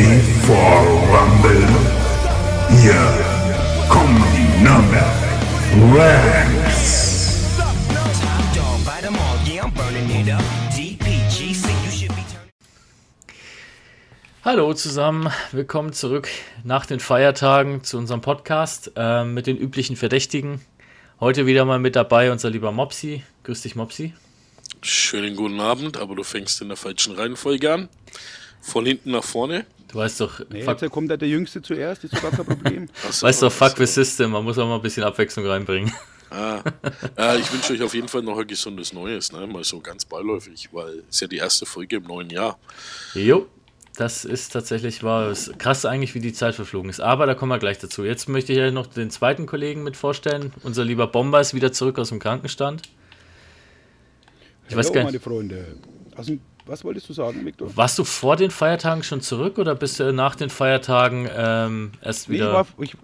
ready for Rumble? Hier kommen die Nürnberg Ranks. Hallo zusammen, willkommen zurück nach den Feiertagen zu unserem Podcast äh, mit den üblichen Verdächtigen. Heute wieder mal mit dabei unser lieber Mopsi. Grüß dich, Mopsi. Schönen guten Abend, aber du fängst in der falschen Reihenfolge an. Von hinten nach vorne. Du weißt doch, Nee, fuck, jetzt kommt der Jüngste zuerst, ist doch gar kein Problem. So, weißt doch, fuck ach the so. system, man muss auch mal ein bisschen Abwechslung reinbringen. Ah. Ja, ich wünsche euch auf jeden Fall noch ein gesundes Neues, ne? mal so ganz beiläufig, weil es ja die erste Folge im neuen Jahr. Jo, das ist tatsächlich wahr. Ist krass eigentlich, wie die Zeit verflogen ist. Aber da kommen wir gleich dazu. Jetzt möchte ich ja noch den zweiten Kollegen mit vorstellen. Unser lieber Bomber ist wieder zurück aus dem Krankenstand. Ich weiß Hallo, gar meine nicht. Freunde. Aus dem, was wolltest du sagen, Viktor? Warst du vor den Feiertagen schon zurück oder bist du nach den Feiertagen ähm, erst Nee, ich, wieder? war, ich,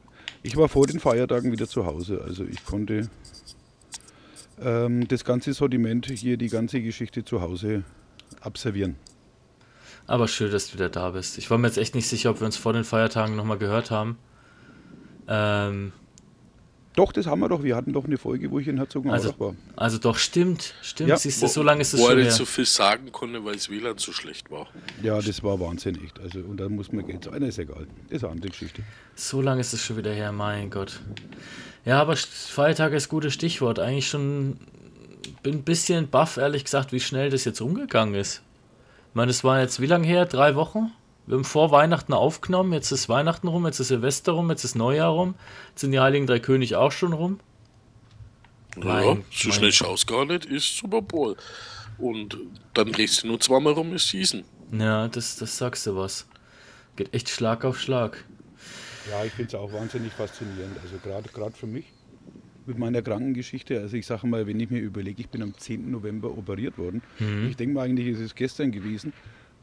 ich war vor den Feiertagen wieder zu Hause. Also ich konnte ähm, das ganze Sortiment hier, die ganze Geschichte zu Hause absolvieren. Aber schön, dass du wieder da bist. Ich war mir jetzt echt nicht sicher, ob wir uns vor den Feiertagen nochmal gehört haben. Ähm, Doch, das haben wir doch. Wir hatten doch eine Folge, wo ich in Herzogenaurach also, war. also doch, stimmt. Stimmt, Ja. siehst du, so lange ist es Wo er schon nicht so viel sagen konnte, weil das WLAN so schlecht war. Ja, das war Wahnsinn echt. Also, und da muss man Geld zahlen. Ist egal. Das ist eine andere Geschichte. So lange ist es schon wieder her, mein Gott. Ja, aber St- Feiertage ist gutes Stichwort. Eigentlich schon bin ein bisschen baff, ehrlich gesagt, wie schnell das jetzt umgegangen ist. Ich meine, es war jetzt wie lange her? Drei Wochen? Wir haben vor Weihnachten aufgenommen, jetzt ist Weihnachten rum, jetzt ist Silvester rum, jetzt ist Neujahr rum, jetzt sind die Heiligen Drei König auch schon rum. Ja, Mein- so mein- schnell schaust gar nicht, ist Super Bowl. Und dann drehst du nur zweimal rum, ist Season. Ja, das, das sagst du was. Geht echt Schlag auf Schlag. Ja, ich finde es auch wahnsinnig faszinierend. Also gerade gerade für mich mit meiner Krankengeschichte. Also ich sage mal, wenn ich mir überlege, ich bin am 10. November operiert worden. Ich denke mal eigentlich, ist es gestern gewesen.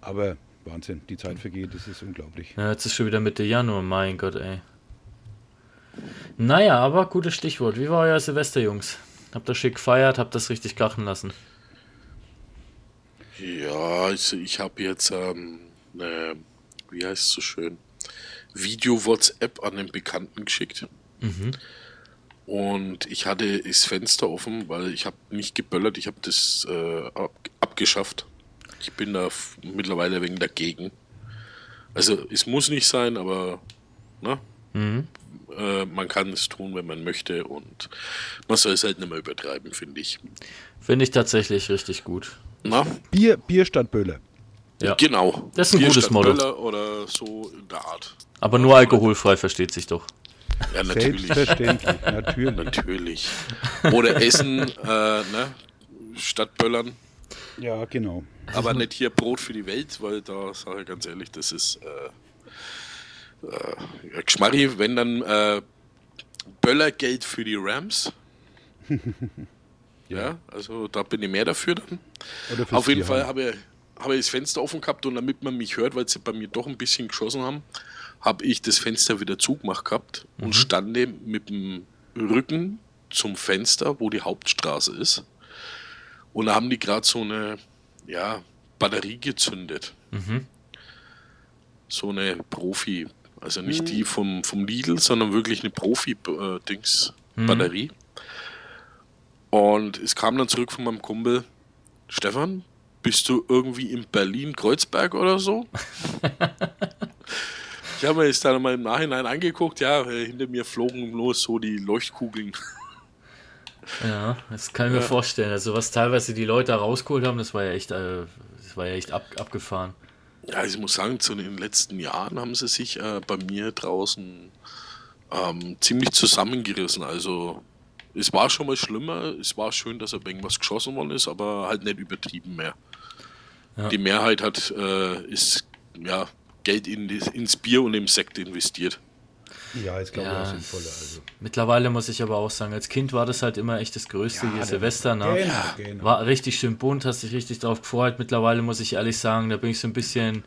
Aber Wahnsinn, die Zeit vergeht, das ist unglaublich. Ja, jetzt ist schon wieder Mitte Januar, mein Gott, ey. Naja, aber gutes Stichwort. Wie war euer Silvester, Jungs? Habt ihr schick gefeiert, habt das richtig krachen lassen? Ja, also ich habe jetzt, ähm, ne, wie heißt es so schön, Video-WhatsApp an den Bekannten geschickt. Und ich hatte das Fenster offen, weil ich habe nicht geböllert, ich habe das äh, ab, abgeschafft. Ich bin da mittlerweile wegen dagegen. Also es muss nicht sein, aber ne? Äh, man kann es tun, wenn man möchte und man soll es halt nicht mehr übertreiben, finde ich. Finde ich tatsächlich richtig gut. Na? Bier, Bier statt Böller. Ja. Genau. Das ist ein Bier gutes. Böller Oder so in der Art. Aber nur alkoholfrei, versteht sich doch. Ja, natürlich. Selbstverständlich, natürlich. natürlich. Oder Essen, äh, ne? Statt Böllern. Ja, genau. Aber nicht hier Brot für die Welt, weil da sage ich ganz ehrlich, das ist äh, äh, ja, Geschmarri, wenn dann äh, Böllergeld für die Rams. ja, also da bin ich mehr dafür dann. Auf jeden. Fall habe ich, habe ich das Fenster offen gehabt und damit man mich hört, weil sie bei mir doch ein bisschen geschossen haben, habe ich das Fenster wieder zugemacht gehabt und stande mit dem Rücken zum Fenster, wo die Hauptstraße ist. Und da haben die gerade so eine ja, Batterie gezündet. So eine Profi, also nicht die vom, vom Lidl, sondern wirklich eine Profi-Dings-Batterie. Und es kam dann zurück von meinem Kumpel, Stefan, bist du irgendwie in Berlin-Kreuzberg oder so? ich habe mir das dann mal im Nachhinein angeguckt, ja, äh, hinter mir flogen nur so die Leuchtkugeln. Ja, das kann ich mir vorstellen. Also was teilweise die Leute da rausgeholt haben, das war ja echt, äh, das war ja echt ab, abgefahren. Ja, ich muss sagen, zu den letzten Jahren haben sie sich äh, bei mir draußen ähm, ziemlich zusammengerissen. Also es war schon mal schlimmer, es war schön, dass er irgendwas geschossen worden ist, aber halt nicht übertrieben mehr. Ja. Die Mehrheit hat äh, ist ja Geld in ins Bier und im Sekt investiert. Ja, ist glaube ich Ja, auch sinnvoller. Also. Mittlerweile muss ich aber auch sagen, als Kind war das halt immer echt das größte hier Silvester. Ne? Genau, genau. War richtig schön bunt, hast dich richtig drauf gefreut. Mittlerweile muss ich ehrlich sagen, da bin ich so ein bisschen,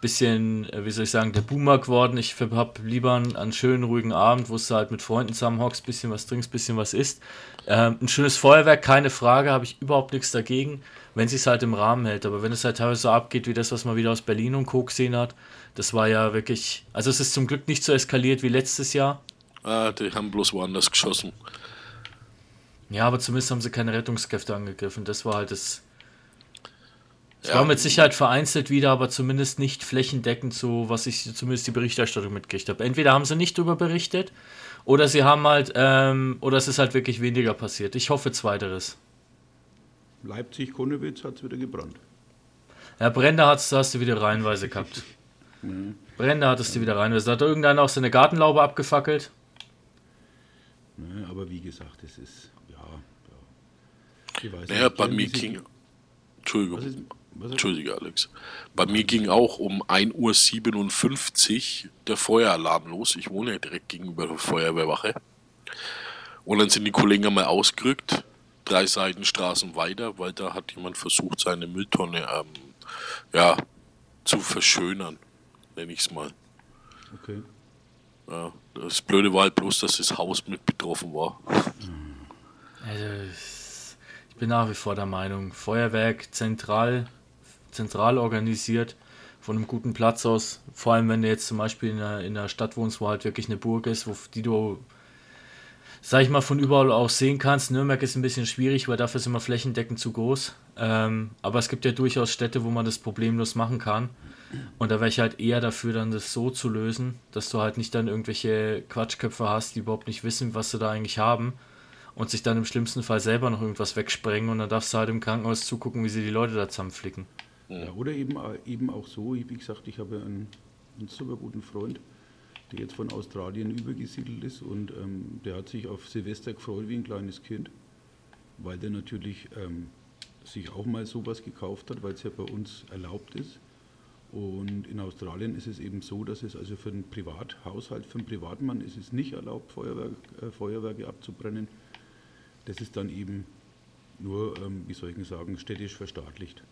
bisschen, äh, wie soll ich sagen, der Boomer geworden. Ich habe lieber einen, einen, schönen, ruhigen Abend, wo du halt mit Freunden zusammenhockst, bisschen was trinkst, bisschen was isst. Ähm, ein schönes Feuerwerk, keine Frage, habe ich überhaupt nichts dagegen, wenn es sich halt im Rahmen hält. Aber wenn es halt teilweise so abgeht, wie das, was man wieder aus Berlin und Co. gesehen hat, das war ja wirklich, also es ist zum Glück nicht so eskaliert wie letztes Jahr. Ah, die haben bloß woanders geschossen. Ja, aber zumindest haben sie keine Rettungskräfte angegriffen. Das war halt das, es ja. war mit Sicherheit vereinzelt wieder, aber zumindest nicht flächendeckend so, was ich zumindest die Berichterstattung mitgekriegt habe. Entweder haben sie nicht darüber berichtet oder sie haben halt, ähm, oder es ist halt wirklich weniger passiert. Ich hoffe zweiteres. Leipzig-Konnewitz hat es wieder gebrannt. Ja, Brände hat's, hast du wieder reihenweise gehabt. mhm. Brände hattest du wieder reinweise. Hat irgendeiner auch seine Gartenlaube abgefackelt? Ne, aber wie gesagt, es ist, ja, ja. Ich weiß naja, bei mir ging. Entschuldigung. Entschuldige, Alex. Bei mir ging auch um 1.57 Uhr der Feueralarm los. Ich wohne ja direkt gegenüber der Feuerwehrwache. Und dann sind die Kollegen einmal ausgerückt, drei Seitenstraßen weiter, weil da hat jemand versucht, seine Mülltonne ähm, ja, zu verschönern, nenne ich es mal. Okay. Ja, das Blöde war halt bloß, dass das Haus mit betroffen war. Also, ich bin nach wie vor der Meinung, Feuerwerk zentral zentral organisiert, von einem guten Platz aus. Vor allem, wenn du jetzt zum Beispiel in einer, in einer Stadt wohnst, wo halt wirklich eine Burg ist, wo, die du, sag ich mal, von überall aus sehen kannst. Nürnberg ist ein bisschen schwierig, weil dafür sind wir flächendeckend zu groß. Ähm, aber es gibt ja durchaus Städte, wo man das problemlos machen kann. Und da wäre ich halt eher dafür, dann das so zu lösen, dass du halt nicht dann irgendwelche Quatschköpfe hast, die überhaupt nicht wissen, was sie da eigentlich haben und sich dann im schlimmsten Fall selber noch irgendwas wegsprengen und dann darfst du halt im Krankenhaus zugucken, wie sie die Leute da zusammenflicken. Ja, oder eben, eben auch so, wie gesagt, ich habe einen, einen super guten Freund, der jetzt von Australien übergesiedelt ist und ähm, der hat sich auf Silvester gefreut wie ein kleines Kind, weil der natürlich ähm, sich auch mal sowas gekauft hat, weil es ja bei uns erlaubt ist. Und in Australien ist es eben so, dass es also für einen Privathaushalt, für einen Privatmann ist es nicht erlaubt, Feuerwerk, äh, Feuerwerke abzubrennen. Das ist dann eben nur, ähm, wie soll ich sagen, städtisch verstaatlicht.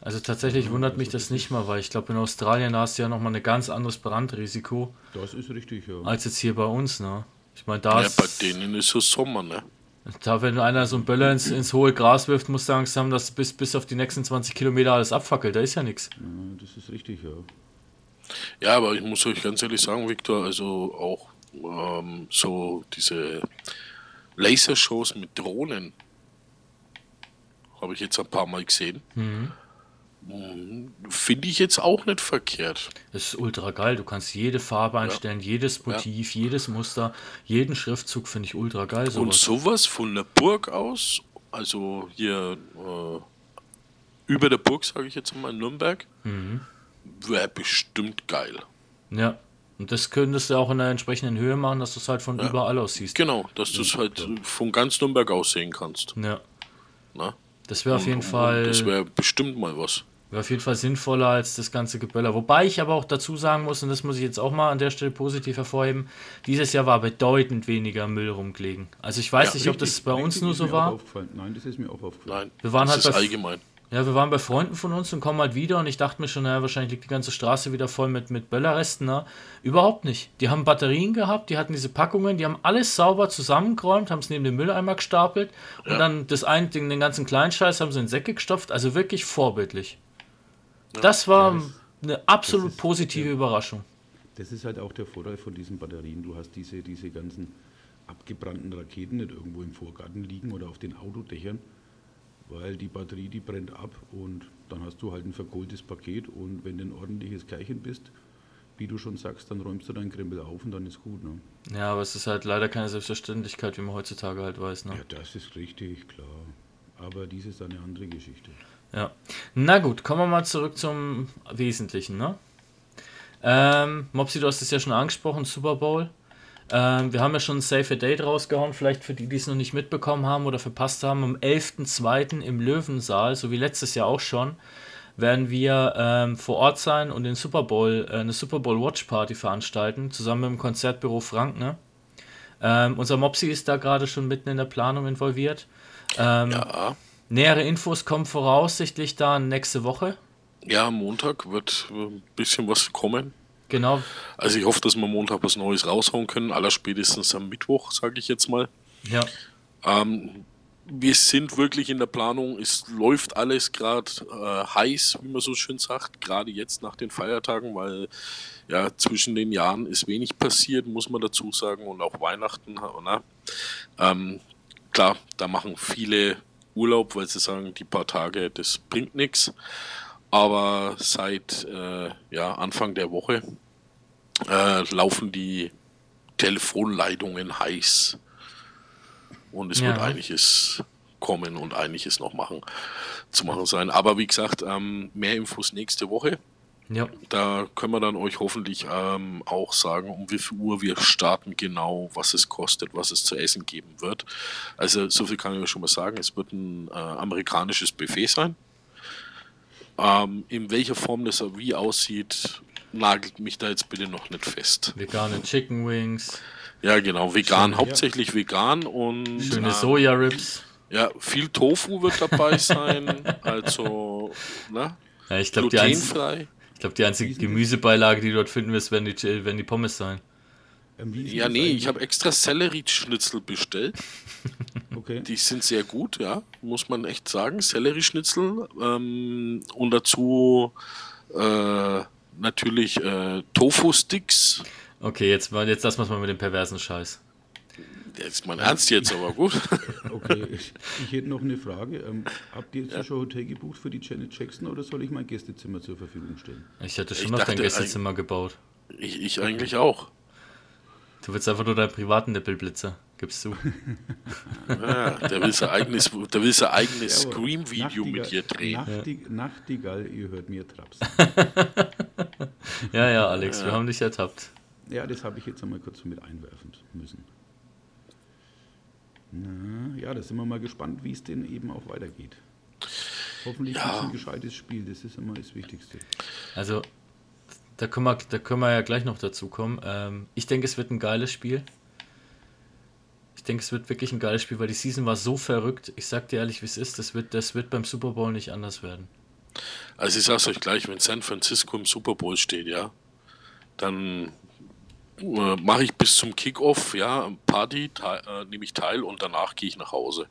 Also tatsächlich wundert mich das nicht mal, weil ich glaube, in Australien hast du ja nochmal ein ganz anderes Brandrisiko. Das ist richtig, ja. Als jetzt hier bei uns, ne? Ich meine, da Ja, bei denen ist es Sommer, ne? Da, wenn einer so einen Böller ins, ins hohe Gras wirft, musst du Angst haben, dass bis, bis auf die nächsten 20 Kilometer alles abfackelt. Da ist ja nichts. Das ist richtig, ja. Ja, aber ich muss euch ganz ehrlich sagen, Viktor, also auch ähm, so diese Lasershows mit Drohnen habe ich jetzt ein paar Mal gesehen. Mhm. Finde ich jetzt auch nicht verkehrt. Das ist ultra geil. Du kannst jede Farbe einstellen, ja. jedes Motiv, ja. jedes Muster, jeden Schriftzug finde ich ultra geil. Sowas. Und sowas von der Burg aus, also hier äh, über der Burg, sage ich jetzt mal, in Nürnberg, mhm. wäre bestimmt geil. Ja. Und das könntest du auch in der entsprechenden Höhe machen, dass du es halt von ja. überall aus siehst. Genau, dass du es halt von ganz Nürnberg aus sehen kannst. Ja. Na? Das wäre auf jeden Fall. Das wäre bestimmt mal was. Wäre auf jeden Fall sinnvoller als das ganze Geböller. Wobei ich aber auch dazu sagen muss, und das muss ich jetzt auch mal an der Stelle positiv hervorheben, dieses Jahr war bedeutend weniger Müll rumgelegen. Also ich weiß ja, nicht, richtig, ob das bei uns nur so war. Nein, das ist mir auch aufgefallen. Nein, wir waren das halt ist allgemein. Ja, wir waren bei Freunden von uns und kommen halt wieder und ich dachte mir schon, naja, wahrscheinlich liegt die ganze Straße wieder voll mit, mit Böllerresten. Ne? Überhaupt nicht. Die haben Batterien gehabt, die hatten diese Packungen, die haben alles sauber zusammengeräumt, haben es neben dem Mülleimer gestapelt und dann das ein, den, den ganzen kleinen Scheiß haben sie in Säcke gestopft. Also wirklich vorbildlich. Das war das eine absolut ist, positive ja. Überraschung. Das ist halt auch der Vorteil von diesen Batterien. Du hast diese, diese ganzen abgebrannten Raketen nicht irgendwo im Vorgarten liegen oder auf den Autodächern, weil die Batterie, die brennt ab und dann hast du halt ein verkohltes Paket und wenn du ein ordentliches Kerlchen bist, wie du schon sagst, dann räumst du deinen Krempel auf und dann ist gut. Ne? Ja, aber es ist halt leider keine Selbstverständlichkeit, wie man heutzutage halt weiß. Ne? Ja, das ist richtig, klar. Aber dies ist eine andere Geschichte. Ja. Na gut, kommen wir mal zurück zum Wesentlichen, ne? Ähm, Mopsi, du hast es ja schon angesprochen, Super Bowl. Ähm, wir haben ja schon ein Save a Date rausgehauen, vielleicht für die, die es noch nicht mitbekommen haben oder verpasst haben. Am 11.02. im Löwensaal, so wie letztes Jahr auch schon, werden wir ähm, vor Ort sein und den Super Bowl, äh, eine Super Bowl Watch Party veranstalten, zusammen mit dem Konzertbüro Frank, ne? Ähm, unser Mopsi ist da gerade schon mitten in der Planung involviert. Ähm, ja. Nähere Infos kommen voraussichtlich dann nächste Woche. Ja, am Montag wird äh, ein bisschen was kommen. Genau. Also ich hoffe, dass wir Montag was Neues raushauen können. Allerspätestens am Mittwoch, sage ich jetzt mal. Ja. Ähm, wir sind wirklich in der Planung. Es läuft alles gerade äh, heiß, wie man so schön sagt. Gerade jetzt nach den Feiertagen, weil ja zwischen den Jahren ist wenig passiert, muss man dazu sagen. Und auch Weihnachten. Na? Ähm, klar, da machen viele Urlaub, weil sie sagen, die paar Tage, das bringt nichts. Aber seit äh, ja, Anfang der Woche äh, laufen die Telefonleitungen heiß. Und es Ja. wird einiges kommen und einiges noch machen, zu machen sein. Aber wie gesagt, ähm, mehr Infos nächste Woche. Ja. Da können wir dann euch hoffentlich ähm, auch sagen, um wie viel Uhr wir starten genau, was es kostet, was es zu essen geben wird. Also so viel kann ich euch schon mal sagen. Es wird ein äh, amerikanisches Buffet sein. Ähm, in welcher Form das wie aussieht, nagelt mich da jetzt bitte noch nicht fest. Vegane Chicken Wings, Ja, genau, vegan, Schön, ja. hauptsächlich vegan und schöne ähm, Soja-Ribs. ja, viel Tofu wird dabei sein, also ne, Ja, ich glaube, die, einz glutenfrei. ich glaub, die einzige Gemüsebeilage, die du dort finden wirst, werden die, werden die Pommes sein. Ähm, Ja, nee, ich habe extra Sellerieschnitzel bestellt. Okay. Die sind sehr gut, ja, muss man echt sagen. Sellerieschnitzel ähm, und dazu äh, natürlich äh, Tofu-Sticks. Okay, jetzt, jetzt lassen wir es mal mit dem perversen Scheiß. Das ist mein Ernst jetzt, aber gut. Okay, ich, ich hätte noch eine Frage. Ähm, habt ihr jetzt schon Hotel gebucht für die Janet Jackson oder soll ich mein Gästezimmer zur Verfügung stellen? Ich hatte schon Ich mal auf dein Gästezimmer gebaut. Ich, ich eigentlich auch. Du willst einfach nur deinen privaten Nippelblitzer. Gibst du. Ja, der will sein eigenes, der will sein eigenes Jawohl. Scream-Video mit dir drehen. Nachtig Nachtigall, ihr hört mir Traps. Ja, ja, Alex, wir haben dich ertappt. Ja, das habe ich jetzt einmal kurz mit einwerfen müssen. Na, ja, da sind wir mal gespannt, wie es denn eben auch weitergeht. Hoffentlich Ja. ein gescheites Spiel, das ist immer das Wichtigste. Also, da können wir, da können wir ja gleich noch dazu kommen. Ähm, ich denke, es wird ein geiles Spiel. Ich denke, es wird wirklich ein geiles Spiel, weil die Season war so verrückt. Ich sag dir ehrlich, wie es ist. Das wird, das wird beim Super Bowl nicht anders werden. Also ich sag's euch gleich, wenn San Francisco im Super Bowl steht, ja, dann äh, mache ich bis zum Kickoff, ja, Party, äh, nehme ich teil und danach gehe ich nach Hause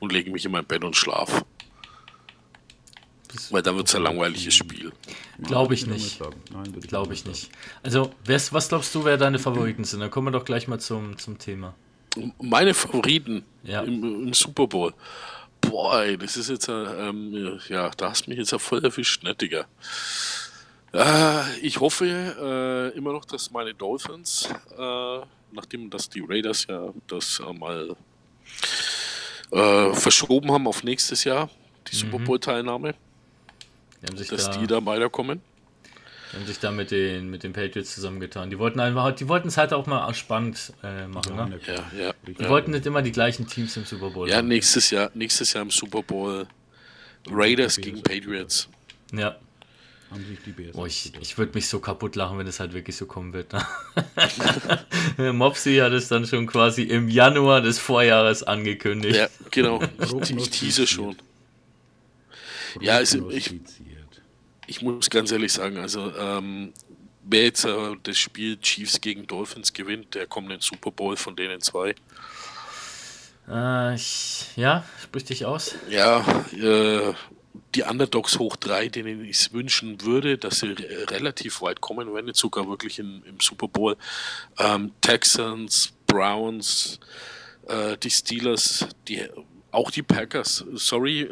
und lege mich in mein Bett und schlaf. Weil dann wird's ein langweiliges Spiel. Glaube ich nicht. Glaube ich nicht. Also, wer's, was glaubst du, wer deine Favoriten sind? Dann kommen wir doch gleich mal zum, zum Thema. Meine Favoriten Ja. im, im Super Bowl. Boah, ey, das ist jetzt, äh, ähm, ja, da hast du mich jetzt ja voll erwischt, ne, Digga. Äh, ich hoffe äh, immer noch, dass meine Dolphins, äh, nachdem dass die Raiders ja das äh, mal äh, verschoben haben auf nächstes Jahr, die Super Bowl-Teilnahme, dass da, die da weiterkommen. die haben sich da mit den, mit den Patriots zusammengetan. Die wollten einfach, die wollten es halt auch mal spannend äh, machen. Ja, ne? Ja, ja. Die ja. wollten nicht immer die gleichen Teams im Super Bowl ja, nächstes Jahr, nächstes Jahr im Super Bowl Raiders gegen Patriots. Ja. Haben sich die Bears Boah, ich, ich würde mich so kaputt lachen, wenn es halt wirklich so kommen wird. Ne? Mopsy hat es dann schon quasi im Januar des Vorjahres angekündigt. Ja, genau. Ich, ich tease schon. Ja, also ich-. Ich muss ganz ehrlich sagen, also ähm, wer jetzt äh, das Spiel Chiefs gegen Dolphins gewinnt, der kommt in den Super Bowl von denen zwei. Äh, ich, ja, sprich dich aus. Ja, äh, die Underdogs hoch drei, denen ich es wünschen würde, dass sie re relativ weit kommen, wenn nicht sogar wirklich in, im Super Bowl. Ähm, Texans, Browns, äh, die Steelers, die, auch die Packers. Sorry,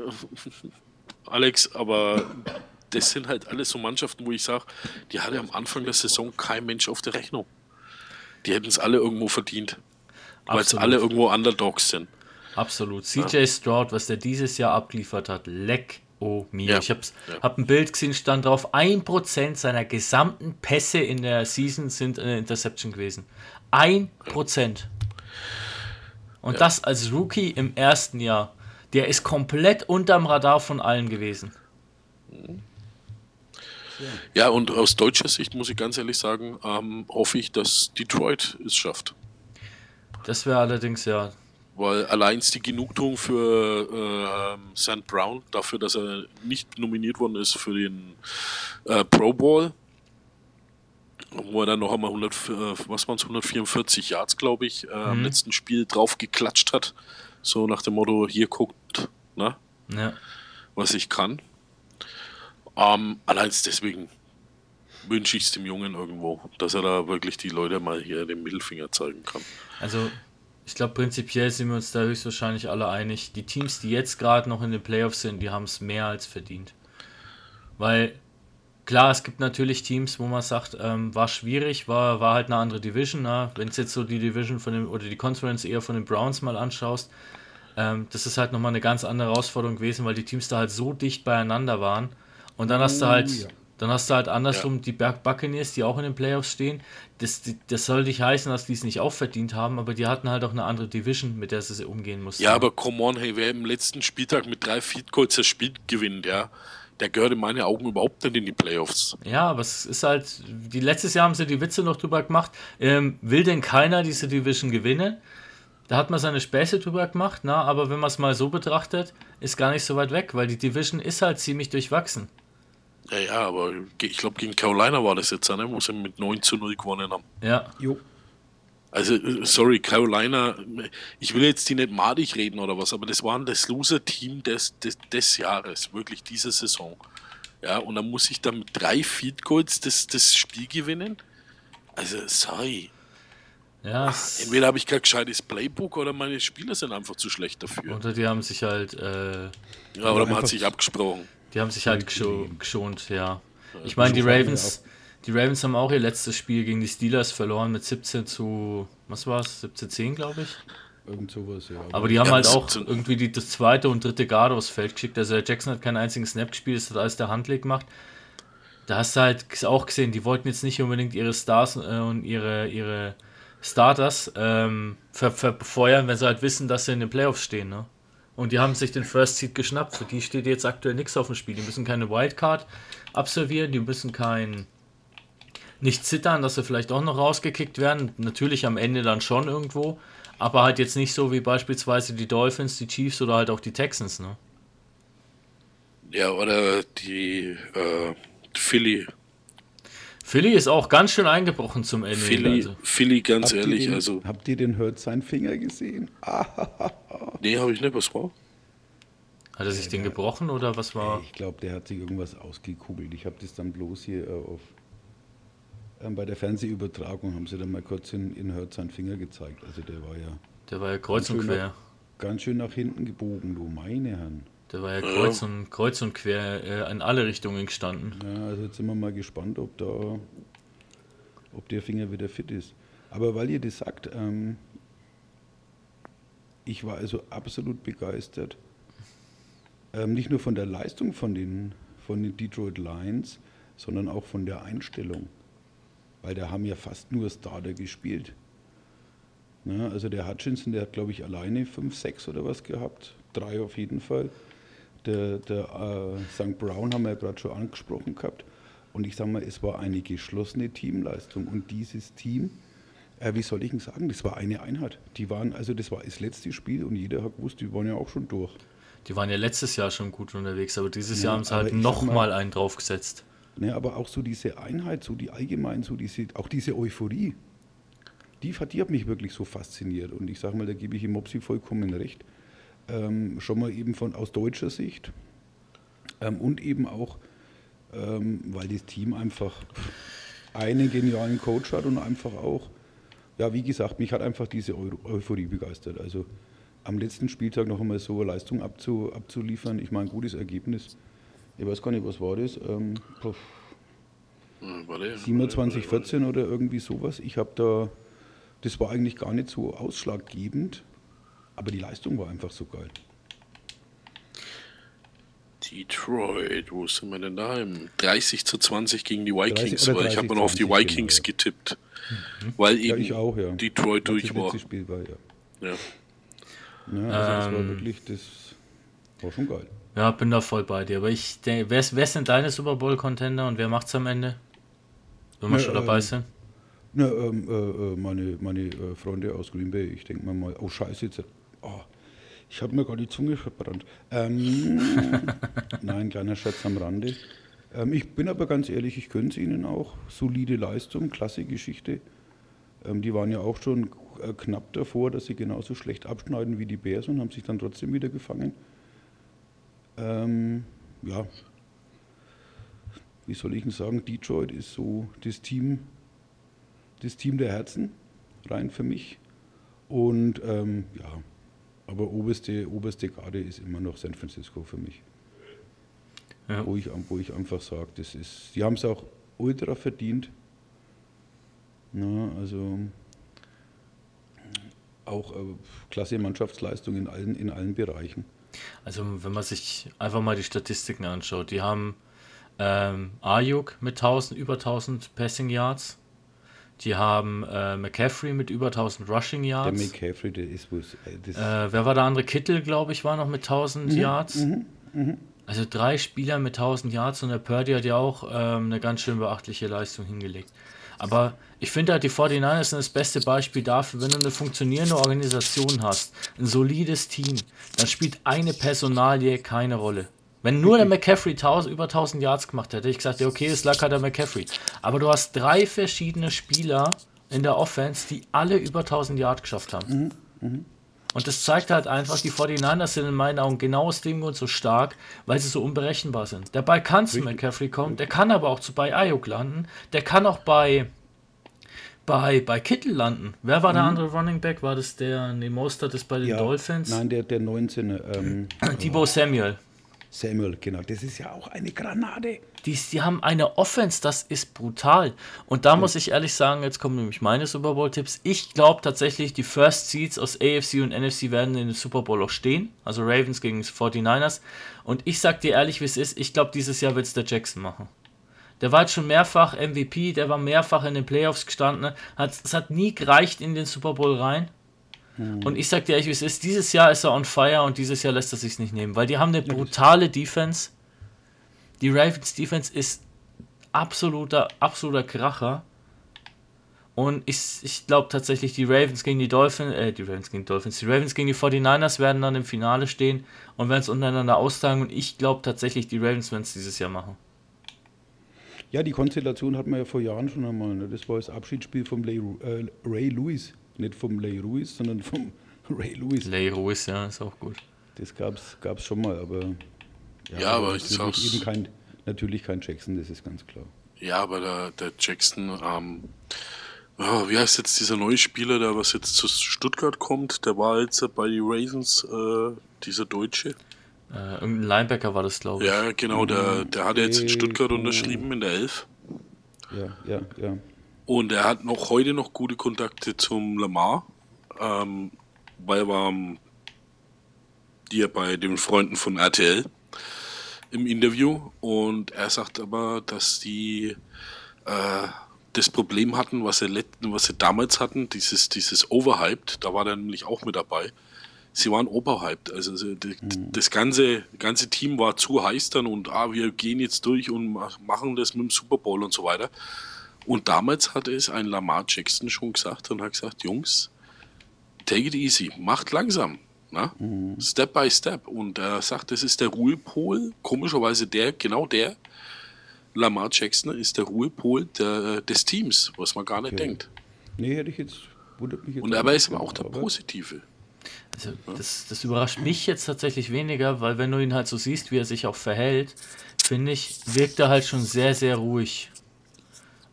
Alex, aber das sind halt alles so Mannschaften, wo ich sage, die hatte am Anfang der Saison kein Mensch auf der Rechnung. Die hätten es alle irgendwo verdient, weil es alle irgendwo Underdogs sind. Absolut. CJ Stroud, was der dieses Jahr abgeliefert hat, leck oh mir. Ja. Ich hab's, Ja. hab ein Bild gesehen, stand drauf, 1% seiner gesamten Pässe in der Season sind eine Interception gewesen. 1%. Und das als Rookie im ersten Jahr. Der ist komplett unterm Radar von allen gewesen. Ja, und aus deutscher Sicht muss ich ganz ehrlich sagen, ähm, hoffe ich, dass Detroit es schafft. Das wäre allerdings ja, weil allein die Genugtuung für äh, St. Brown, dafür, dass er nicht nominiert worden ist für den äh, Pro Bowl, wo er dann noch einmal 100, äh, was waren 144 Yards, glaube ich, äh, am letzten Spiel drauf geklatscht hat. So nach dem Motto, hier guckt, ne, Ja. was ich kann. Ähm, allein deswegen wünsche ich es dem Jungen irgendwo, dass er da wirklich die Leute mal hier den Mittelfinger zeigen kann. Also, ich glaube, prinzipiell sind wir uns da höchstwahrscheinlich alle einig. Die Teams, die jetzt gerade noch in den Playoffs sind, die haben es mehr als verdient. Weil, klar, es gibt natürlich Teams, wo man sagt, ähm, war schwierig, war, war halt eine andere Division. Ne? Wenn es jetzt so die Division von dem, oder die Conference eher von den Browns mal anschaust, ähm, das ist halt nochmal eine ganz andere Herausforderung gewesen, weil die Teams da halt so dicht beieinander waren. Und dann hast du halt, ja. Dann hast du halt andersrum die Berg Buccaneers, die auch in den Playoffs stehen. Das, das soll nicht heißen, dass die es nicht auch verdient haben, aber die hatten halt auch eine andere Division, mit der sie umgehen mussten. Ja, aber come on, hey, wer im letzten Spieltag mit drei Feed Goals das Spiel gewinnt, ja, der gehört in meine Augen überhaupt nicht in die Playoffs. Ja, aber es ist halt, die letztes Jahr haben sie die Witze noch drüber gemacht. Ähm, will denn keiner diese Division gewinnen? Da hat man seine Späße drüber gemacht, na, aber wenn man es mal so betrachtet, ist gar nicht so weit weg, weil die Division ist halt ziemlich durchwachsen. Ja, ja, aber ich glaube, gegen Carolina war das jetzt, ne, wo sie mit 9 zu 0 gewonnen haben. Ja, Jo. Also, äh, sorry, Carolina, ich will jetzt die nicht madig reden oder was, aber das waren das Loser-Team des, des, des Jahres, wirklich diese Saison. Ja, und dann muss ich dann mit drei Feed Goals das, das Spiel gewinnen. Also, sorry. ja, Entweder habe ich kein gescheites Playbook oder meine Spieler sind einfach zu schlecht dafür. oder die haben sich halt, äh, Ja, oder man hat sich abgesprochen. Die haben sich halt gescho geschont, ja. Ich meine, die Ravens, die Ravens haben auch ihr letztes Spiel gegen die Steelers verloren mit 17 zu, was war's, 17-10, glaube ich. Irgend sowas, ja. Aber die haben Ja, halt auch irgendwie die, das zweite und dritte Garde aufs Feld geschickt. Also der Jackson hat keinen einzigen Snap gespielt, das hat alles der Handleg gemacht. Da hast du halt auch gesehen, die wollten jetzt nicht unbedingt ihre Stars äh, und ihre, ihre Starters ähm, ver verfeuern, wenn sie halt wissen, dass sie in den Playoffs stehen. Ne? Und die haben sich den First Seed geschnappt. Für die steht jetzt aktuell nichts auf dem Spiel. Die müssen keine Wildcard absolvieren, die müssen kein nicht zittern, dass sie vielleicht auch noch rausgekickt werden. Natürlich am Ende dann schon irgendwo, aber halt jetzt nicht so wie beispielsweise die Dolphins, die Chiefs oder halt auch die Texans. Ne? Ja, oder die äh, Philly. Philly ist auch ganz schön eingebrochen zum Ende. Philly, also. Philly ganz Habt ehrlich, den, also. Habt ihr den Hurt seinen Finger gesehen? Nee, habe ich nicht, was war? Hat er sich den gebrochen oder was war? ich glaube, der hat sich irgendwas ausgekugelt. Ich habe das dann bloß hier äh, auf. Ähm, bei der Fernsehübertragung haben sie dann mal kurz in, in Hurt seinen Finger gezeigt. Also der war ja Der war ja kreuz und quer. ganz schön nach hinten gebogen, du meine Herren. Der war ja kreuz und, kreuz und quer äh, in alle Richtungen gestanden. Ja, also jetzt sind wir mal gespannt, ob da, ob der Finger wieder fit ist. Aber weil ihr das sagt, ähm, ich war also absolut begeistert. Ähm, nicht nur von der Leistung von den, von den Detroit Lions, sondern auch von der Einstellung. Weil da haben ja fast nur Starter gespielt. Ne, also der Hutchinson, der hat glaube ich alleine 5, 6 oder was gehabt. Drei auf jeden Fall. Der, der äh, St. Brown haben wir ja gerade schon angesprochen gehabt. Und ich sage mal, es war eine geschlossene Teamleistung. Und dieses Team, äh, wie soll ich denn sagen, das war eine Einheit. Die waren, also das war das letzte Spiel und jeder hat gewusst, die waren ja auch schon durch. Die waren ja letztes Jahr schon gut unterwegs, aber dieses Ja, Jahr haben sie halt nochmal mal- einen draufgesetzt. Ne, aber auch so diese Einheit, so die allgemein, so diese, auch diese Euphorie, die, hat- die hat mich wirklich so fasziniert. Und ich sage mal, da gebe ich ihm Mopsi vollkommen recht. Ähm, schon mal eben von aus deutscher Sicht. Ähm, und eben auch, ähm, weil das Team einfach einen genialen Coach hat und einfach auch, ja, wie gesagt, mich hat einfach diese Eu Euphorie begeistert. Also am letzten Spieltag noch einmal so eine Leistung abzu abzuliefern, ich meine, gutes Ergebnis. Ich weiß gar nicht, was war das? Ähm, puh, Äh, warte, 27, 14 oder irgendwie sowas. Ich habe da, das war eigentlich gar nicht so ausschlaggebend, aber die Leistung war einfach so geil. Detroit, wo sind wir denn daheim? 30 zu 20 gegen die Vikings, 30 oder weil ich habe 30, noch auf die 20, Vikings genau, ja. getippt. Weil Ja, eben ich auch, ja. Detroit Weil durch war. war, ja. Ja. ja also das war Ähm. wirklich, das war schon geil. Ja, bin da voll bei dir. Aber ich denke, wer, wer sind deine Super Bowl-Contender und wer macht's am Ende? Wenn wir Ne, schon dabei ähm, sind. Na, ähm, äh, äh, meine meine äh, Freunde aus Green Bay, ich denke mal mal, oh scheiße, jetzt Oh, ich habe mir gar die Zunge verbrannt. Ähm, nein, kleiner Schatz am Rande. Ähm, ich bin aber ganz ehrlich, ich gönne es ihnen auch. Solide Leistung, klasse Geschichte. Ähm, die waren ja auch schon äh, knapp davor, dass sie genauso schlecht abschneiden wie die Bears und haben sich dann trotzdem wieder gefangen. Ähm, ja, wie soll ich denn sagen, Detroit ist so das Team, das Team der Herzen, rein für mich. Und ähm, ja, aber oberste, oberste Garde ist immer noch San Francisco für mich. Ja. Wo, ich, wo ich einfach sage, das ist, die haben es auch ultra verdient. Na, also auch äh, klasse Mannschaftsleistung in allen, in allen Bereichen. Also wenn man sich einfach mal die Statistiken anschaut, die haben ähm, Ayuk mit 1000, über 1000 Passing Yards. Die haben äh, McCaffrey mit über 1000 Rushing Der Yards. McCaffrey, der ist was. äh, Äh, wer war der andere? Kittel, glaube ich, war noch mit 1000 Yards. Also drei Spieler mit 1000 Yards und der Purdy hat ja auch ähm, eine ganz schön beachtliche Leistung hingelegt. Aber ich finde halt, die 49ers sind das beste Beispiel dafür, wenn du eine funktionierende Organisation hast, ein solides Team, dann spielt eine Personalie keine Rolle. Wenn nur der McCaffrey 1000, über 1000 Yards gemacht hätte, hätte ich gesagt, ja, okay, es lag halt der McCaffrey. Aber du hast drei verschiedene Spieler in der Offense, die alle über 1000 Yards geschafft haben. Und das zeigt halt einfach, die 49ers sind in meinen Augen genau aus dem Grund so stark, weil sie so unberechenbar sind. Der Ball kann zu McCaffrey kommen, der kann aber auch zu bei Ayuk landen, der kann auch bei, bei, bei Kittel landen. Wer war der andere Running Back? War das der, nee, Mostert ist bei den ja, Dolphins? Nein, der, der 19. Ähm, Debo Samuel. Samuel, genau. Das ist ja auch eine Granate. Die, die haben eine Offense, das ist brutal. Und da muss ich ehrlich sagen, jetzt kommen nämlich meine Super Bowl-Tipps. Ich glaube tatsächlich, die First Seeds aus AFC und NFC werden in den Super Bowl auch stehen. Also Ravens gegen die 49ers. Und ich sag dir ehrlich, wie es ist, ich glaube, dieses Jahr wird es der Jackson machen. Der war jetzt schon mehrfach MVP, der war mehrfach in den Playoffs gestanden. Hat, es hat nie gereicht in den Super Bowl rein. Und ich sag dir ehrlich, wie es ist, dieses Jahr ist er on fire und dieses Jahr lässt er sich nicht nehmen, weil die haben eine brutale Defense. Die Ravens Defense ist absoluter, absoluter Kracher. Und ich, ich glaube tatsächlich, die Ravens gegen die Dolphins, äh, die Ravens gegen die Dolphins, die Ravens gegen die 49ers werden dann im Finale stehen und werden es untereinander austragen. Und ich glaube tatsächlich, die Ravens werden es dieses Jahr machen. Ja, die Konstellation hatten wir ja vor Jahren schon einmal. Ne? Das war das Abschiedsspiel Ray, äh, Ray Lewis. Nicht vom Ray Lewis, sondern vom Ray Lewis. Lay Ruiz, ja, ist auch gut. Das gab es schon mal, aber. Ja, aber ich sag's- eben kein, natürlich kein Jackson, das ist ganz klar. Ja, aber der, der Jackson, ähm, ja, wie heißt jetzt dieser neue Spieler, der was jetzt zu Stuttgart kommt? Der war jetzt bei den Ravens, äh, dieser Deutsche. Äh, irgendein Linebacker war das, glaube ich. Ja, genau, der, der hat jetzt in Stuttgart unterschrieben in der Elf. Ja, ja, ja. Und er hat noch heute noch gute Kontakte zum Lamar, ähm, weil er war hier bei den Freunden von RTL im Interview und er sagt aber, dass die äh, das Problem hatten, was sie, was sie damals hatten, dieses, dieses Overhyped, da war er nämlich auch mit dabei. Sie waren overhyped, also sie- die, das ganze, ganze Team war zu heiß dann und ah, wir gehen jetzt durch und mach- machen das mit dem Super Bowl und so weiter. Und damals hatte es ein Lamar Jackson schon gesagt und hat gesagt, Jungs, take it easy, macht langsam. Na? Step by step. Und er sagt, das ist der Ruhepol, komischerweise der, genau der, Lamar Jackson ist der Ruhepol der, des Teams, was man gar nicht Okay. denkt. Nee, hätte ich jetzt. Wundert mich jetzt Und nicht, ist aber auch der Positive. Also das, das überrascht mich jetzt tatsächlich weniger, weil wenn du ihn halt so siehst, wie er sich auch verhält, finde ich, wirkt er halt schon sehr, sehr ruhig.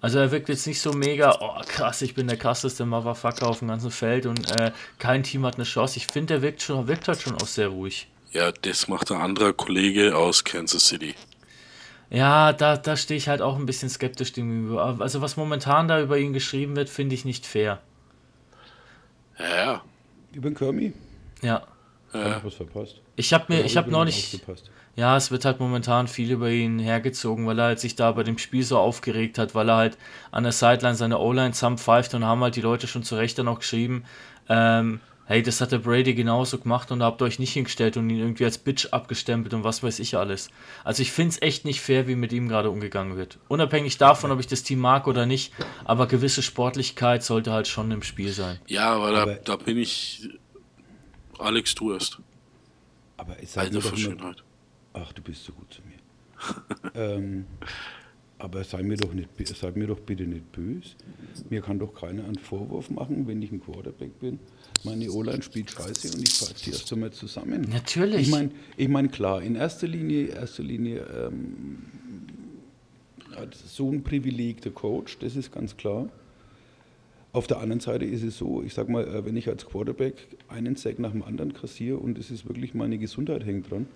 Also er wirkt jetzt nicht so mega, oh krass, ich bin der krasseste Motherfucker auf dem ganzen Feld und äh, kein Team hat eine Chance. Ich finde, er wirkt, schon, wirkt halt schon auch sehr ruhig. Ja, das macht ein anderer Kollege aus Kansas City. Ja, da, da stehe ich halt auch ein bisschen skeptisch dem gegenüber. Also was momentan da über ihn geschrieben wird, finde ich nicht fair. Ja, ja. Über den Kirby? Ja. Hab ich was verpasst? Ich habe mir, ich hab habe neulich, aufgepasst? Ja, es wird halt momentan viel über ihn hergezogen, weil er halt sich da bei dem Spiel so aufgeregt hat, weil er halt an der Sideline seine O-Line zusammenpfeift und haben halt die Leute schon zu Recht dann auch geschrieben, ähm, hey, das hat der Brady genauso gemacht und da habt ihr euch nicht hingestellt und ihn irgendwie als Bitch abgestempelt und was weiß ich alles. Also ich finde es echt nicht fair, wie mit ihm gerade umgegangen wird. Unabhängig davon, ob ich das Team mag oder nicht, aber gewisse Sportlichkeit sollte halt schon im Spiel sein. Ja, aber da, Aber- da bin ich Alex, du erst. Aber es sag Alter Schönheit. Ach, du bist so gut zu mir. ähm, aber sei mir, doch nicht, sei mir doch bitte nicht böse. Mir kann doch keiner einen Vorwurf machen, wenn ich ein Quarterback bin. Meine O-Line spielt scheiße und ich pfeife die erst einmal zusammen. Natürlich. Ich meine, ich mein, klar, in erster Linie, erster Linie ähm, hat so ein Privileg der Coach, das ist ganz klar. Auf der anderen Seite ist es so, ich sag mal, äh, wenn ich als Quarterback einen Sack nach dem anderen kassiere und es ist wirklich meine Gesundheit hängt dran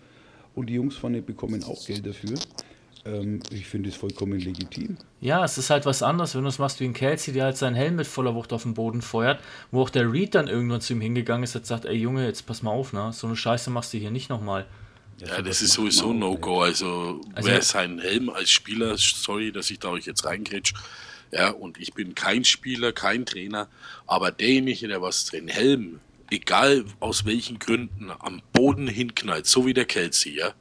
und die Jungs vorne bekommen auch Geld dafür, ähm, ich finde es vollkommen legitim. Ja, es ist halt was anderes, wenn du es machst wie ein Kelsey, der halt seinen Helm mit voller Wucht auf den Boden feuert, wo auch der Reed dann irgendwann zu ihm hingegangen ist und sagt, ey Junge, jetzt pass mal auf, ne? So eine Scheiße machst du hier nicht nochmal. Ja, das ist sowieso ein No-Go. Also, Also- wer seinen Helm als Spieler, sorry, dass ich da euch jetzt reingrätsch, ja, und ich bin kein Spieler, kein Trainer, aber derjenige, der was den Helm, egal aus welchen Gründen, am Boden hinknallt, so wie der Kelsey, ja,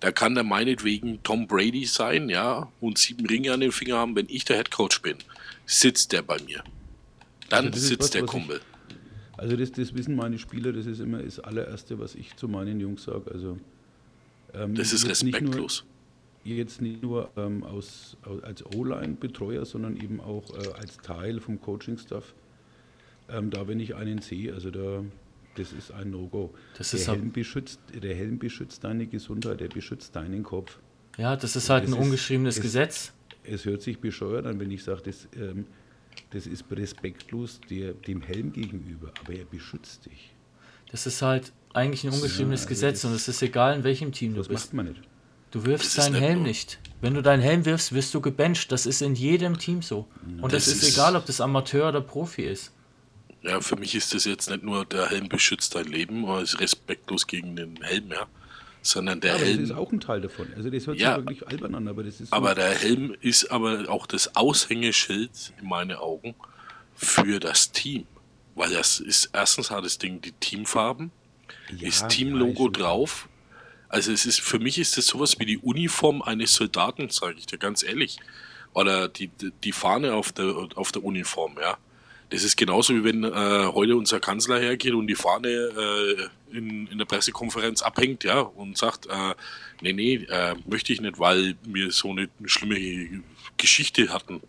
da kann der meinetwegen Tom Brady sein, ja, und sieben Ringe an den Finger haben, wenn ich der Headcoach bin, sitzt der bei mir. Dann Also sitzt was, der was ich- Kumpel. Also das, das wissen meine Spieler, das ist immer das allererste, was ich zu meinen Jungs sage. Also, ähm, Das ist jetzt nicht nur- respektlos. jetzt nicht nur ähm, aus, aus, als O-Line-Betreuer, sondern eben auch äh, als Teil vom Coaching-Staff. Ähm, da, wenn ich einen sehe, also da, das ist ein No-Go. Das Der ab- Helm, beschützt, der Helm beschützt deine Gesundheit, der beschützt deinen Kopf. Ja, das ist halt Das ein ist- ungeschriebenes es- Gesetz. Es hört sich bescheuert an, wenn ich sage, das, ähm, das ist respektlos der, dem Helm gegenüber, aber er beschützt dich. Das ist halt eigentlich ein ungeschriebenes also Gesetz das- und es ist egal, in welchem Team du Das bist. macht man nicht. Du wirfst Das deinen nicht Helm nur- nicht. Wenn du deinen Helm wirfst, wirst du gebencht. Das ist in jedem Team so. Und Das es ist, ist- egal, ob das Amateur oder Profi ist. Ja, für mich ist das jetzt nicht nur der Helm beschützt dein Leben oder ist respektlos gegen den Helm, ja, sondern der Ja, aber das Helm. ist auch ein Teil davon. Also das hört Ja. sich wirklich albern an, aber das ist aber der Helm ist aber auch das Aushängeschild in meinen Augen für das Team, weil das ist erstens hat das Ding die Teamfarben, Ja, ist Teamlogo drauf. Also es ist für mich ist das sowas wie die Uniform eines Soldaten, sage ich dir ganz ehrlich, oder die die- die Fahne auf der auf der Uniform, ja. Das ist genauso wie wenn äh, heute unser Kanzler hergeht und die Fahne äh, in, in der Pressekonferenz abhängt, ja, und sagt, äh, nee, nee, äh, möchte ich nicht, weil wir so eine schlimme Geschichte hatten.